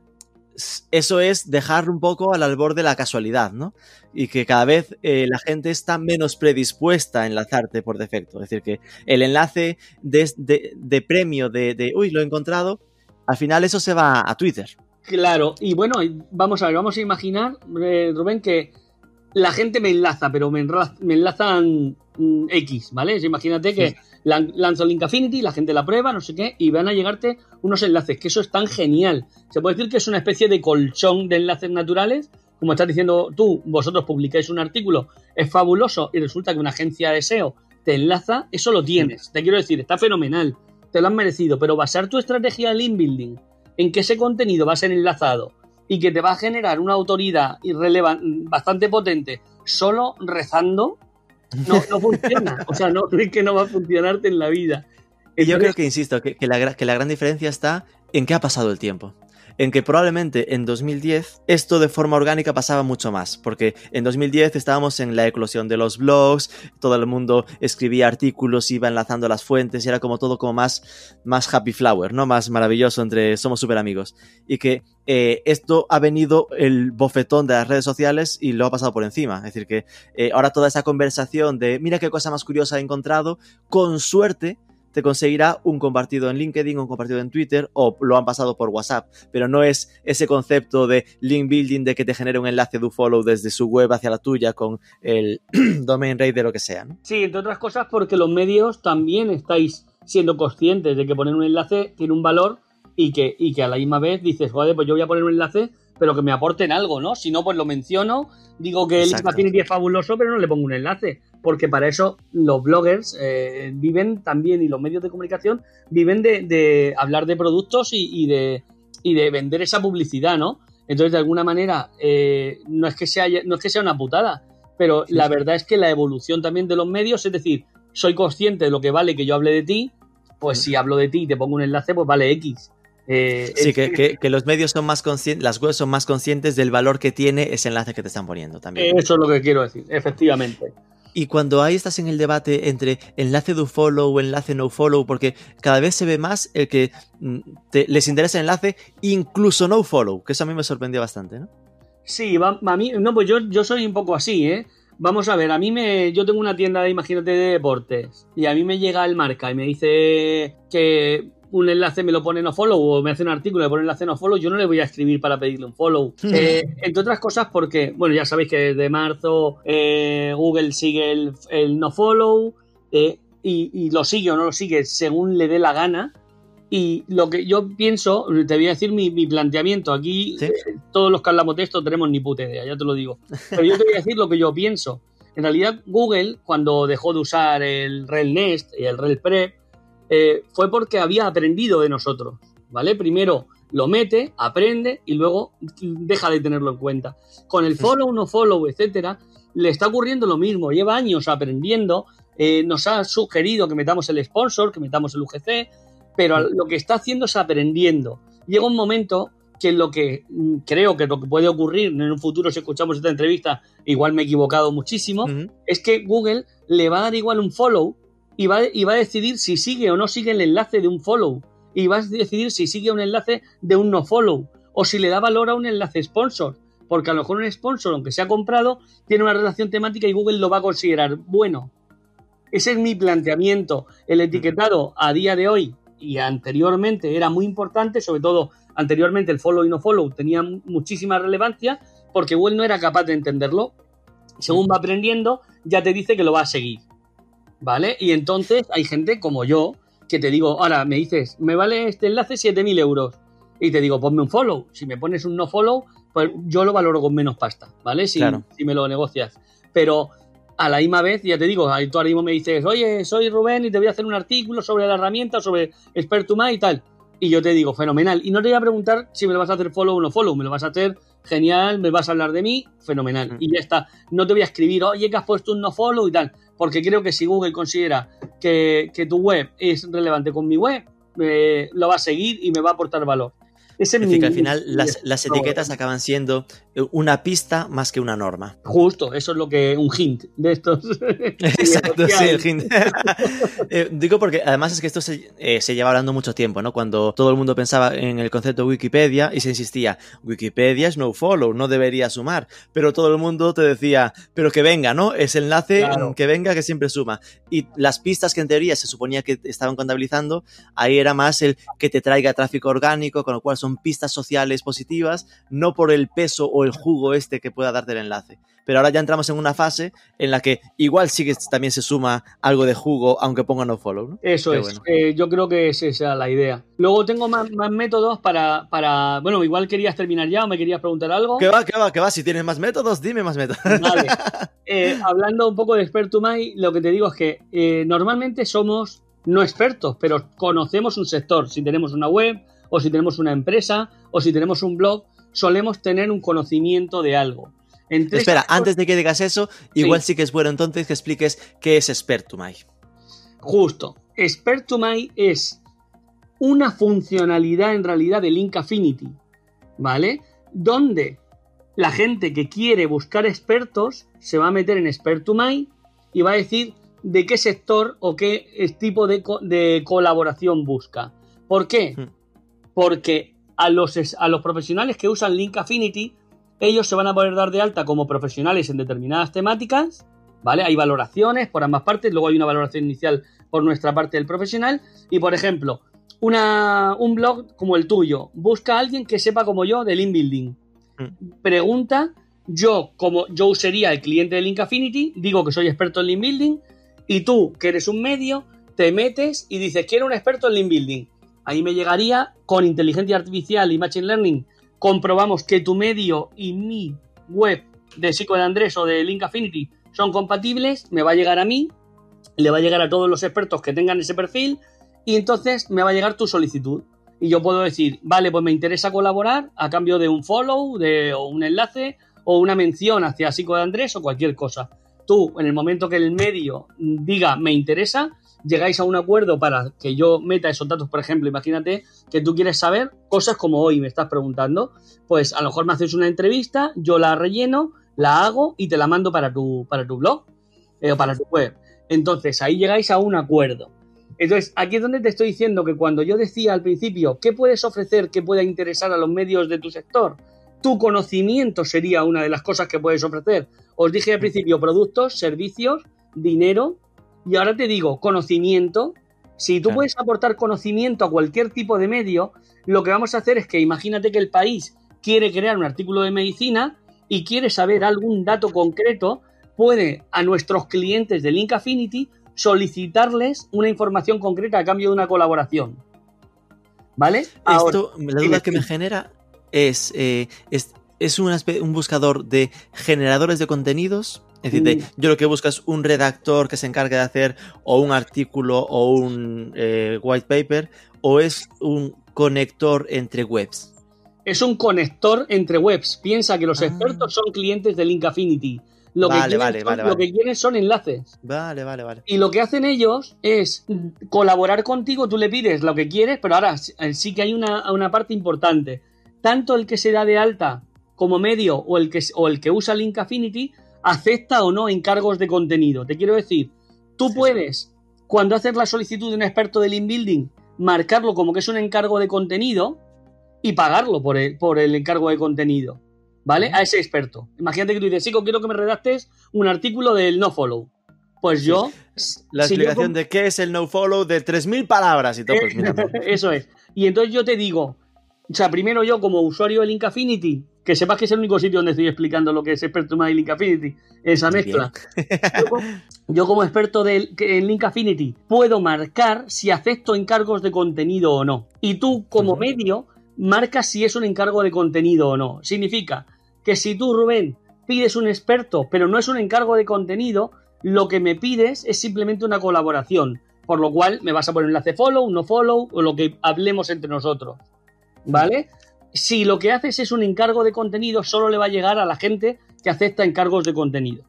eso es dejar un poco al albor de la casualidad, ¿no? Y que cada vez eh, la gente está menos predispuesta a enlazarte por defecto. Es decir, que el enlace de, premio de, uy, lo he encontrado, al final eso se va a Twitter. Claro, y bueno, vamos a ver, vamos a imaginar, eh, Rubén, que la gente me enlaza, pero me, enlazan mm, X, ¿vale? Imagínate que lanzo Link Affinity, la gente la prueba, no sé qué, y van a llegarte unos enlaces, que eso es tan genial. Se puede decir que es una especie de colchón de enlaces naturales. Como estás diciendo tú, vosotros publicáis un artículo, es fabuloso, y resulta que una agencia de SEO te enlaza, eso lo tienes. Te quiero decir, está fenomenal, te lo han merecido, pero basar tu estrategia de link building en que ese contenido va a ser enlazado y que te va a generar una autoridad bastante potente solo rezando, no, no funciona. o sea, no es que no va a funcionarte en la vida. Y yo creo que, insisto, que, la, que la gran diferencia está en qué ha pasado el tiempo en que probablemente en 2010 esto de forma orgánica pasaba mucho más, porque en 2010 estábamos en la eclosión de los blogs, todo el mundo escribía artículos, iba enlazando las fuentes y era como todo como más, más happy flower, ¿no? Más maravilloso entre somos súper amigos. Y que eh, esto ha venido el bofetón de las redes sociales y lo ha pasado por encima. Es decir, que eh, ahora toda esa conversación de mira qué cosa más curiosa he encontrado, con suerte te conseguirá un compartido en LinkedIn, un compartido en Twitter o lo han pasado por WhatsApp, pero no es ese concepto de link building de que te genere un enlace de follow desde su web hacia la tuya con el domain rate de lo que sea. Sí, entre otras cosas porque los medios también estáis siendo conscientes de que poner un enlace tiene un valor y que, y que a la misma vez dices, joder, pues yo voy a poner un enlace, pero que me aporten algo, ¿no? Si no, pues lo menciono, digo que el Affinity es fabuloso, pero no le pongo un enlace, porque para eso los bloggers eh, viven también y los medios de comunicación viven de, hablar de productos y, de, y de vender esa publicidad, ¿no? Entonces, de alguna manera, eh, no, es que sea, no es que sea una putada, pero la verdad es que la evolución también de los medios, es decir, soy consciente de lo que vale que yo hable de ti, pues si hablo de ti y te pongo un enlace, pues vale X. Eh, sí, que, los medios son más conscientes, las webs son más conscientes del valor que tiene ese enlace que te están poniendo también. Eso es lo que quiero decir, efectivamente. Y cuando ahí estás en el debate entre enlace do follow o enlace no follow, porque cada vez se ve más el que mm, les interesa el enlace, incluso no follow, que eso a mí me sorprendió bastante, ¿no? Sí, a mí, no, pues yo, yo soy un poco así, ¿eh? Vamos a ver, a mí me. Yo tengo una tienda de, imagínate, de deportes. Y a mí me llega el marca y me dice que un enlace me lo pone no follow o me hace un artículo y me pone enlace no follow, yo no le voy a escribir para pedirle un follow. Eh, entre otras cosas porque, bueno, ya sabéis que desde marzo eh, Google sigue el, no follow eh, y, lo sigue o no lo sigue según le dé la gana. Y lo que yo pienso, te voy a decir mi, planteamiento. Aquí todos los que hablamos de esto tenemos ni puta idea, ya te lo digo. Pero yo te voy a decir lo que yo pienso. En realidad, Google, cuando dejó de usar el Rel Nest y el Rel Prep, eh, fue porque había aprendido de nosotros, ¿vale? Primero lo mete, aprende y luego deja de tenerlo en cuenta. Con el follow, no follow, etcétera, le está ocurriendo lo mismo. Lleva años aprendiendo, eh, nos ha sugerido que metamos el sponsor, que metamos el UGC, pero lo que está haciendo es aprendiendo. Llega un momento que lo que mm, creo que lo que puede ocurrir en un futuro si escuchamos esta entrevista, igual me he equivocado muchísimo, es que Google le va a dar igual un follow y va, y va a decidir si sigue o no sigue el enlace de un follow. Y va a decidir si sigue un enlace de un no follow. O si le da valor a un enlace sponsor. Porque a lo mejor un sponsor, aunque sea comprado, tiene una relación temática y Google lo va a considerar bueno. Ese es mi planteamiento. El etiquetado a día de hoy y anteriormente era muy importante, sobre todo anteriormente el follow y no follow tenía muchísima relevancia porque Google no era capaz de entenderlo. Según va aprendiendo, ya te dice que lo va a seguir. ¿Vale? Y entonces hay gente como yo que te digo, ahora me dices, me vale este enlace 7.000 euros. Y te digo, ponme un follow. Si me pones un no follow, pues yo lo valoro con menos pasta, ¿vale? Si, si me lo negocias. Pero a la misma vez, ya te digo, tú ahora mismo me dices, oye, soy Rubén y te voy a hacer un artículo sobre la herramienta, sobre Expertuma y tal. Y yo te digo, fenomenal. Y no te voy a preguntar si me lo vas a hacer follow o no follow, me lo vas a hacer genial, me vas a hablar de mí, fenomenal. Mm. Y ya está. No te voy a escribir, oye, que has puesto un no follow y tal porque creo que si Google considera que, tu web es relevante con mi web, eh, lo va a seguir y me va a aportar valor. Es decir, que al final las, etiquetas acaban siendo una pista más que una norma. Justo, eso es lo que un hint de estos. Exacto, sí, el hint. Eh, digo porque además es que esto eh, se, lleva hablando mucho tiempo, ¿no? Cuando todo el mundo pensaba en el concepto de Wikipedia y se insistía, Wikipedia es no follow, no debería sumar, pero todo el mundo te decía, pero que venga, ¿no? Es enlace que venga que siempre suma. Y las pistas que en teoría se suponía que estaban contabilizando, ahí era más el que te traiga tráfico orgánico, con lo cual son pistas sociales positivas, no por el peso o el jugo este que pueda darte el enlace. Pero ahora ya entramos en una fase en la que igual sí que también se suma algo de jugo, aunque ponga no follow. Eso es, eh, yo creo que esa es la idea. Luego tengo más, métodos para, para, Bueno, igual querías terminar ya o me querías preguntar algo. Que va, que va, que va. Si tienes más métodos, dime más métodos. Vale. Eh, hablando un poco de Expertumai, lo que te digo es que eh, normalmente somos no expertos, pero conocemos un sector. Si tenemos una web, o si tenemos una empresa, o si tenemos un blog, solemos tener un conocimiento de algo. Espera, antes de que digas eso, igual sí. que es bueno entonces que expliques qué es Expertumai. Justo. Expertumai es una funcionalidad en realidad de Link Affinity, ¿vale? Donde la gente que quiere buscar expertos se va a meter en Expertumai y va a decir de qué sector o qué tipo de, de colaboración busca. ¿Por qué? Hmm porque a los, a los profesionales que usan Link Affinity, ellos se van a poder dar de alta como profesionales en determinadas temáticas, ¿vale? Hay valoraciones por ambas partes, luego hay una valoración inicial por nuestra parte del profesional, y por ejemplo, una, un blog como el tuyo, busca a alguien que sepa como yo de link building. Mm. Pregunta, yo como yo sería el cliente de Link Affinity, digo que soy experto en link building, y tú, que eres un medio, te metes y dices, quiero un experto en link building. Ahí me llegaría con inteligencia artificial y machine learning. Comprobamos que tu medio y mi web de Psico de Andrés o de Link Affinity son compatibles, me va a llegar a mí, le va a llegar a todos los expertos que tengan ese perfil y entonces me va a llegar tu solicitud. Y yo puedo decir, vale, pues me interesa colaborar a cambio de un follow, de, o un enlace, o una mención hacia Psico de Andrés o cualquier cosa. Tú, en el momento que el medio diga me interesa, llegáis a un acuerdo para que yo meta esos datos, por ejemplo, imagínate que tú quieres saber cosas como hoy me estás preguntando, pues a lo mejor me haces una entrevista, yo la relleno, la hago y te la mando para tu, para tu blog eh, o para tu web. Entonces ahí llegáis a un acuerdo. Entonces, aquí es donde te estoy diciendo que cuando yo decía al principio, ¿qué puedes ofrecer que pueda interesar a los medios de tu sector? Tu conocimiento sería una de las cosas que puedes ofrecer. Os dije al principio productos, servicios, dinero, y ahora te digo conocimiento. Si tú puedes aportar conocimiento a cualquier tipo de medio, lo que vamos a hacer es que imagínate que el país quiere crear un artículo de medicina y quiere saber algún dato concreto, puede a nuestros clientes de Link Affinity solicitarles una información concreta a cambio de una colaboración. ¿Vale? Esto, la duda que me genera es, eh, es, es un buscador de generadores de contenidos. Es decir, mm. yo lo que busco es un redactor que se encargue de hacer o un artículo o un eh, white paper, o es un conector entre webs. Es un conector entre webs. Piensa que los ah. expertos son clientes de Link Affinity. Lo, que quieren son, enlaces. Vale, vale, vale. Y lo que hacen ellos es colaborar contigo, tú le pides lo que quieres, pero ahora sí que hay una, una parte importante. Tanto el que se da de alta como medio o el que, o el que usa Link Affinity acepta o no encargos de contenido. Te quiero decir, tú puedes, cuando haces la solicitud de un experto de link building, marcarlo como que es un encargo de contenido y pagarlo por el, por el encargo de contenido. ¿vale? A ese experto. Imagínate que tú dices, Chico, quiero que me redactes un artículo del no follow. Pues yo. La explicación de qué es el no follow de 3.000 palabras y todo. Pues Eso es. Y entonces yo te digo, o sea, primero yo como usuario de Link Affinity, que sepas que es el único sitio donde estoy explicando lo que es experto en Link Affinity, esa mezcla. Yo, como experto de, en Link Affinity puedo marcar si acepto encargos de contenido o no. Y tú como medio marcas si es un encargo de contenido o no. Significa que si tú, Rubén, pides un experto, pero no es un encargo de contenido, lo que me pides es simplemente una colaboración. Por lo cual me vas a poner enlace follow, no follow o lo que hablemos entre nosotros. ¿Vale? Si lo que haces es un encargo de contenido, solo le va a llegar a la gente que acepta encargos de contenido.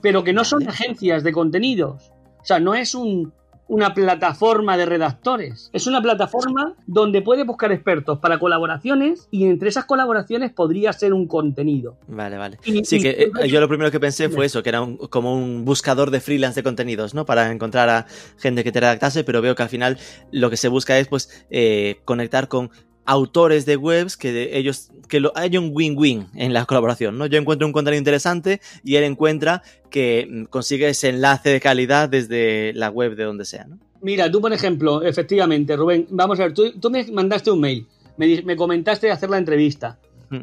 Pero que no son agencias de contenidos. O sea, no es un, una plataforma de redactores. Es una plataforma donde puede buscar expertos para colaboraciones y entre esas colaboraciones podría ser un contenido. Vale, vale. sí, que eh, yo lo primero que pensé fue eso, que era como un buscador de freelance de contenidos, ¿no? Para encontrar a gente que te redactase, pero veo que al final lo que se busca es pues eh, conectar con autores de webs que ellos que lo, haya un win-win en la colaboración, ¿no? Yo encuentro un contenido interesante y él encuentra que mm, consigue ese enlace de calidad desde la web de donde sea, ¿no? Mira, tú por ejemplo, efectivamente, Rubén, vamos a ver, tú, tú me mandaste un mail, me, me comentaste de hacer la entrevista.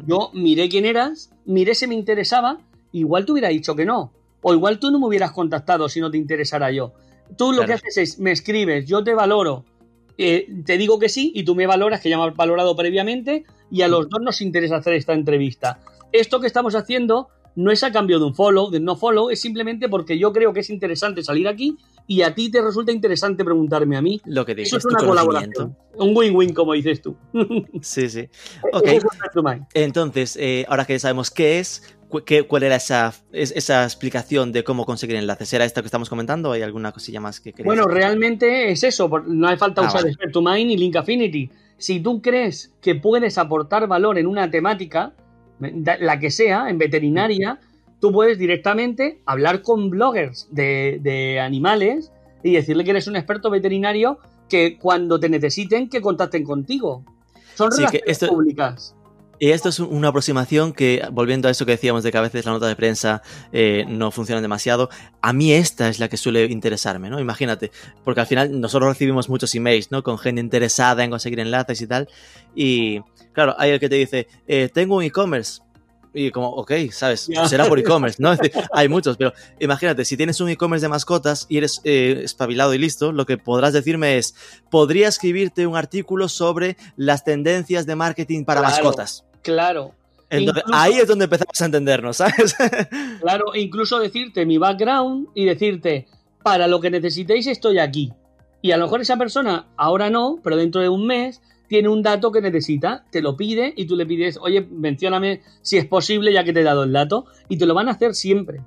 Yo miré quién eras, miré si me interesaba, igual te hubiera dicho que no, o igual tú no me hubieras contactado si no te interesara yo. Tú lo que haces es, me escribes, yo te valoro, eh, te digo que sí y tú me valoras, que ya me has valorado previamente, y a los dos nos interesa hacer esta entrevista. Esto que estamos haciendo no es a cambio de un follow, de no follow, es simplemente porque yo creo que es interesante salir aquí y a ti te resulta interesante preguntarme a mí. Lo que Eso es una colaboración. Un win-win, como dices tú. Sí, sí. Ok. Entonces, eh, ahora que sabemos qué es, ¿Cuál era esa, esa explicación de cómo conseguir enlaces? ¿Era esto que estamos comentando o hay alguna cosilla más que querías? Bueno, realmente es eso. No hace falta ah, usar vale. Expert2Mind ni Link Affinity. Si tú crees que puedes aportar valor en una temática, la que sea, en veterinaria, tú puedes directamente hablar con bloggers de, de animales y decirle que eres un experto veterinario que cuando te necesiten, que contacten contigo. Son Sí, que relaciones esto- públicas. Y esto es una aproximación que, volviendo a eso que decíamos de que a veces la nota de prensa eh, no funciona demasiado, a mí esta es la que suele interesarme, ¿no? Imagínate, porque al final nosotros recibimos muchos emails, ¿no? Con gente interesada en conseguir enlaces y tal. Y claro, hay el que te dice, eh, tengo un e-commerce. Y como, ok, ¿sabes? Será por e-commerce, ¿no? Hay muchos, pero imagínate, si tienes un e-commerce de mascotas y eres eh, espabilado y listo, lo que podrás decirme es, podría escribirte un artículo sobre las tendencias de marketing para Claro. mascotas. Claro. Entonces, Incluso- ahí es donde empezamos a entendernos, ¿sabes? Claro, incluso decirte mi background y decirte, para lo que necesitéis estoy aquí. Y a lo mejor esa persona, ahora no, pero dentro de un mes, tiene un dato que necesita, te lo pide y tú le pides, oye, mencióname si es posible ya que te he dado el dato, y te lo van a hacer siempre.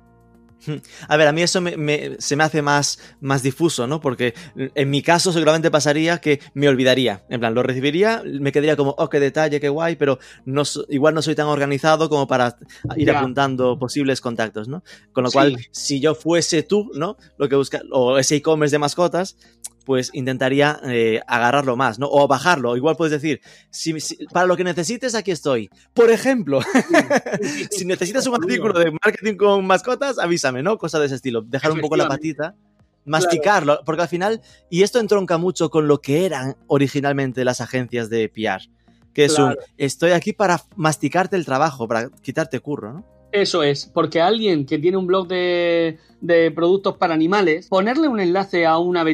A ver, a mí eso me- me- se me hace más, más difuso, ¿no? Porque en mi caso seguramente pasaría que me olvidaría. En plan, lo recibiría, me quedaría como, oh, qué detalle, qué guay, pero no, igual no soy tan organizado como para ir apuntando posibles contactos, ¿no? Con lo Sí. cual, si yo fuese tú, ¿no? Lo que busca, o ese e-commerce de mascotas, pues intentaría eh, agarrarlo más, ¿no? O bajarlo. Igual puedes decir, si, si- para lo que necesites, aquí estoy. Por ejemplo, si necesitas un artículo de marketing con mascotas, avísame, ¿no? Cosa de ese estilo. Dejar un poco la patita, masticarlo, porque al final, y esto entronca mucho con lo que eran originalmente las agencias de PR, que es un, estoy aquí para masticarte el trabajo, para quitarte curro, ¿no? Eso es, porque alguien que tiene un blog de, productos para animales, ponerle un enlace a una,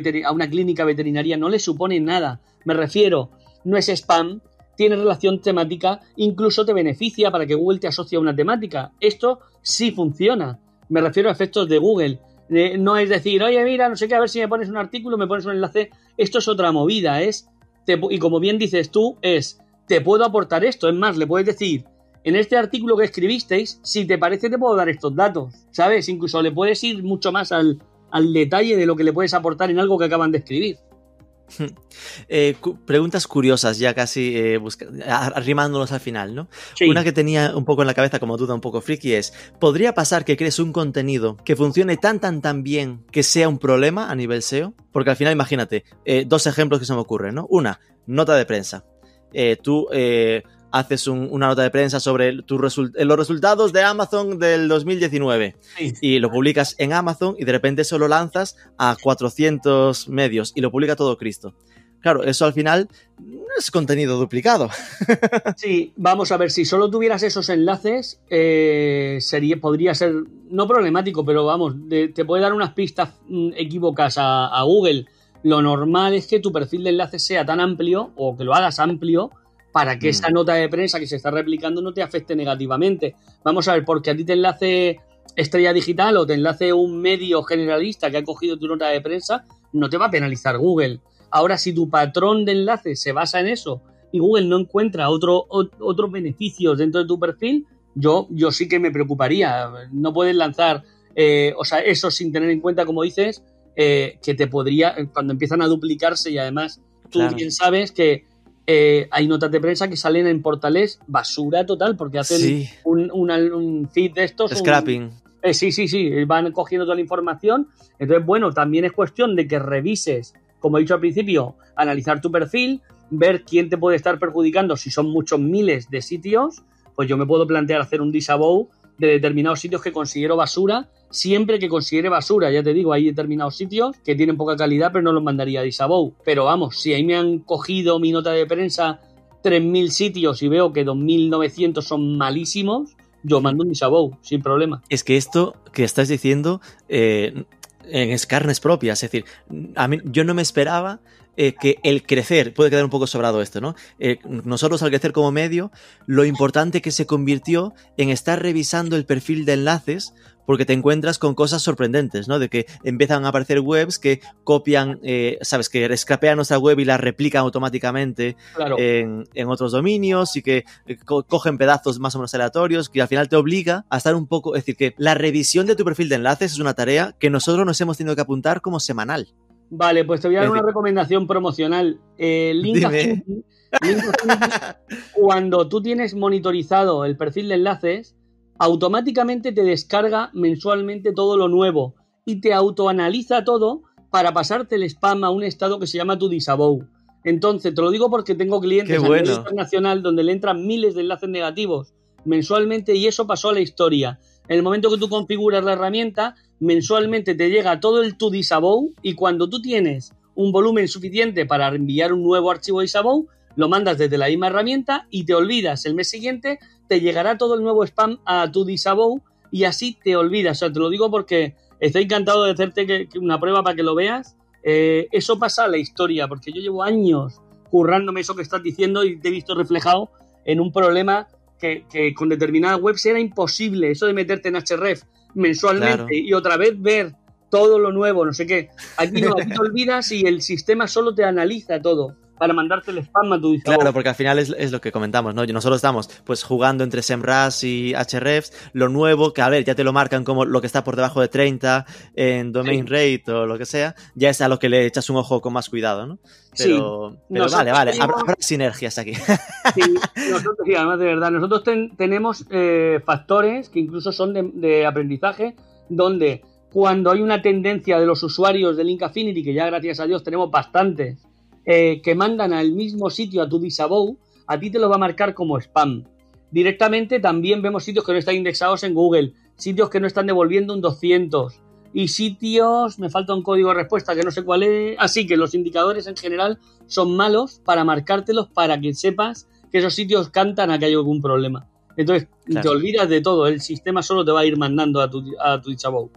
clínica veterinaria no le supone nada. Me refiero, no es spam, tiene relación temática, incluso te beneficia para que Google te asocie a una temática. Esto sí funciona. Me refiero a efectos de Google. No es decir, oye, mira, no sé qué, a ver si me pones un artículo, me pones un enlace. Esto es otra movida, es. y como bien dices tú, es. Te puedo aportar esto. Es más, le puedes decir, en este artículo que escribisteis, si te parece, te puedo dar estos datos. ¿Sabes? Incluso le puedes ir mucho más al, al detalle de lo que le puedes aportar en algo que acaban de escribir. Eh, cu- preguntas curiosas, ya casi eh, arrimándonos al final, ¿no? Sí. Una que tenía un poco en la cabeza como duda un poco friki es, ¿podría pasar que crees un contenido que funcione tan tan tan bien que sea un problema a nivel SEO? Porque al final imagínate, eh, dos ejemplos que se me ocurren, ¿no? Una, nota de prensa. Eh, tú eh, haces un- una nota de prensa sobre tu eh, los resultados de Amazon del 2019 Sí. y lo publicas en Amazon y de repente eso lo lanzas a 400 medios y lo publica todo Cristo. Claro, eso al final es contenido duplicado. Sí, vamos a ver, si solo tuvieras esos enlaces, eh, sería, podría ser, no problemático, pero vamos, te puede dar unas pistas mm, equívocas a, a Google. Lo normal es que tu perfil de enlaces sea tan amplio o que lo hagas amplio para que Mm. esa nota de prensa que se está replicando no te afecte negativamente. Vamos a ver, porque a ti te enlace Estrella Digital o te enlace un medio generalista que ha cogido tu nota de prensa, no te va a penalizar Google. Ahora, si tu patrón de enlaces se basa en eso y Google no encuentra otro, ot- otros beneficios dentro de tu perfil, yo, yo sí que me preocuparía. No puedes lanzar, eh, o sea, eso sin tener en cuenta, como dices, eh, que te podría, cuando empiezan a duplicarse y además tú Claro. bien sabes que eh, hay notas de prensa que salen en portales basura total porque hacen Sí, un, una- un feed de estos. un- scrapping. eh, sí, sí, sí, van cogiendo toda la información. Entonces, bueno, también es cuestión de que revises, como he dicho al principio, analizar tu perfil, ver quién te puede estar perjudicando. Si son muchos miles de sitios, pues yo me puedo plantear hacer un disavow de determinados sitios que considero basura, siempre que considere basura. Ya te digo, hay determinados sitios que tienen poca calidad, pero no los mandaría a disavow. Pero vamos, si ahí me han cogido mi nota de prensa 3.000 sitios y veo que 2.900 son malísimos, yo mando un disavow, sin problema. Es que esto que estás diciendo eh, en es carnes propias, es decir, a mí, yo no me esperaba eh, que el crecer, puede quedar un poco sobrado esto, ¿no? Eh, nosotros al crecer como medio, lo importante que se convirtió en estar revisando el perfil de enlaces porque te encuentras con cosas sorprendentes, ¿no? De que empiezan a aparecer webs que copian, eh, sabes, que scrapean nuestra web y la replican automáticamente Claro. en, en otros dominios y que co- cogen pedazos más o menos aleatorios que al final te obliga a estar un poco, es decir, que la revisión de tu perfil de enlaces es una tarea que nosotros nos hemos tenido que apuntar como semanal. Vale, pues te voy a dar una recomendación promocional. Eh, Link. Affinity- Link Affinity, cuando tú tienes monitorizado el perfil de enlaces, automáticamente te descarga mensualmente todo lo nuevo y te autoanaliza todo para pasarte el spam a un estado que se llama tu disavow. Entonces, te lo digo porque tengo clientes Qué a nivel bueno. internacional donde le entran miles de enlaces negativos mensualmente y eso pasó a la historia. En el momento que tú configuras la herramienta, mensualmente te llega todo el to disavow y cuando tú tienes un volumen suficiente para enviar un nuevo archivo disavow, lo mandas desde la misma herramienta y te olvidas. El mes siguiente te llegará todo el nuevo spam a tu disavow y así te olvidas. O sea, te lo digo porque estoy encantado de hacerte una prueba para que lo veas. Eh, eso pasa a la historia, porque yo llevo años currándome eso que estás diciendo y te he visto reflejado en un problema que, que con determinadas webs era imposible. Eso de meterte en href mensualmente Claro. y otra vez ver todo lo nuevo, no sé qué. Aquí no, aquí te olvidas y el sistema solo te analiza todo para mandarte el spam a tu disco. Claro, porque al final es, es lo que comentamos, ¿no? Nosotros estamos pues jugando entre SEMrush y Hrefs, lo nuevo, que a ver, ya te lo marcan como lo que está por debajo de 30 en domain rate o lo que sea, ya es a lo que le echas un ojo con más cuidado, ¿no? Sí. Pero, pero Nosotros vale, vale, habrá, tenemos- habrá sinergias aquí. Sí, nosotros, sí, además de verdad, nosotros ten- tenemos eh, factores que incluso son de, de aprendizaje, donde cuando hay una tendencia de los usuarios de Link Affinity, que ya gracias a Dios tenemos bastantes, eh, que mandan al mismo sitio a tu disavow, a ti te lo va a marcar como spam. Directamente también vemos sitios que no están indexados en Google, sitios que no están devolviendo un 200 y sitios, me falta un código de respuesta que no sé cuál es, así que los indicadores en general son malos para marcártelos para que sepas que esos sitios cantan a que hay algún problema. Entonces, Claro. te olvidas de todo, el sistema solo te va a ir mandando a tu, a tu disavow.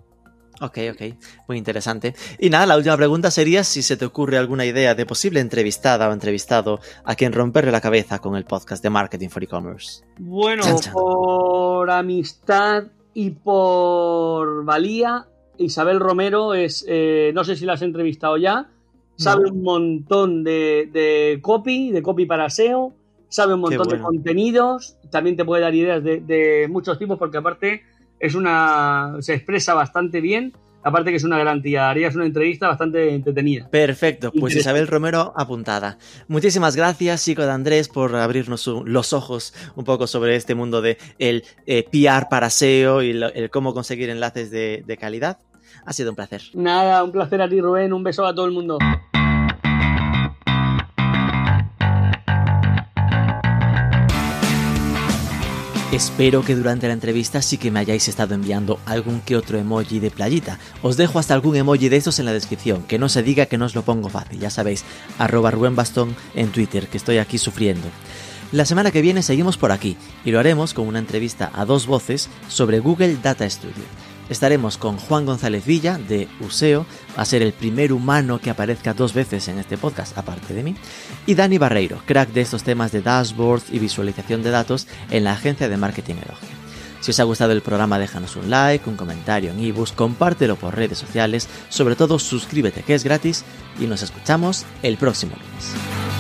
Ok, ok, muy interesante. Y nada, la última pregunta sería si se te ocurre alguna idea de posible entrevistada o entrevistado a quien romperle la cabeza con el podcast de Marketing for E-Commerce. Bueno, Chan, chan. por amistad y por valía, Isabel Romero es, eh, no sé si la has entrevistado ya, sabe No. un montón de, de copy, de copy para SEO, sabe un montón de contenidos, también te puede dar ideas de, de muchos tipos porque aparte es una, se expresa bastante bien, aparte que es una gran tía, harías una entrevista bastante entretenida. Perfecto, pues. Isabel Romero apuntada. Muchísimas gracias, Chico de Andrés, por abrirnos su- los ojos un poco sobre este mundo de el eh, PR para SEO y lo- el cómo conseguir enlaces de, de calidad. Ha sido un placer. Nada, un placer a ti Rubén, un beso a todo el mundo. Espero que durante la entrevista sí que me hayáis estado enviando algún que otro emoji de playita. Os dejo hasta algún emoji de estos en la descripción, que no se diga que no os lo pongo fácil, ya sabéis, arroba Rubén Bastón en Twitter, que estoy aquí sufriendo. La semana que viene seguimos por aquí y lo haremos con una entrevista a dos voces sobre Google Data Studio. Estaremos con Juan González Villa de Useo, va a ser el primer humano que aparezca dos veces en este podcast, aparte de mí, y Dani Barreiro, crack de estos temas de dashboards y visualización de datos en la agencia de marketing Elogia. Si os ha gustado el programa, déjanos un like, un comentario en ebooks, compártelo por redes sociales, sobre todo suscríbete que es gratis y nos escuchamos el próximo lunes.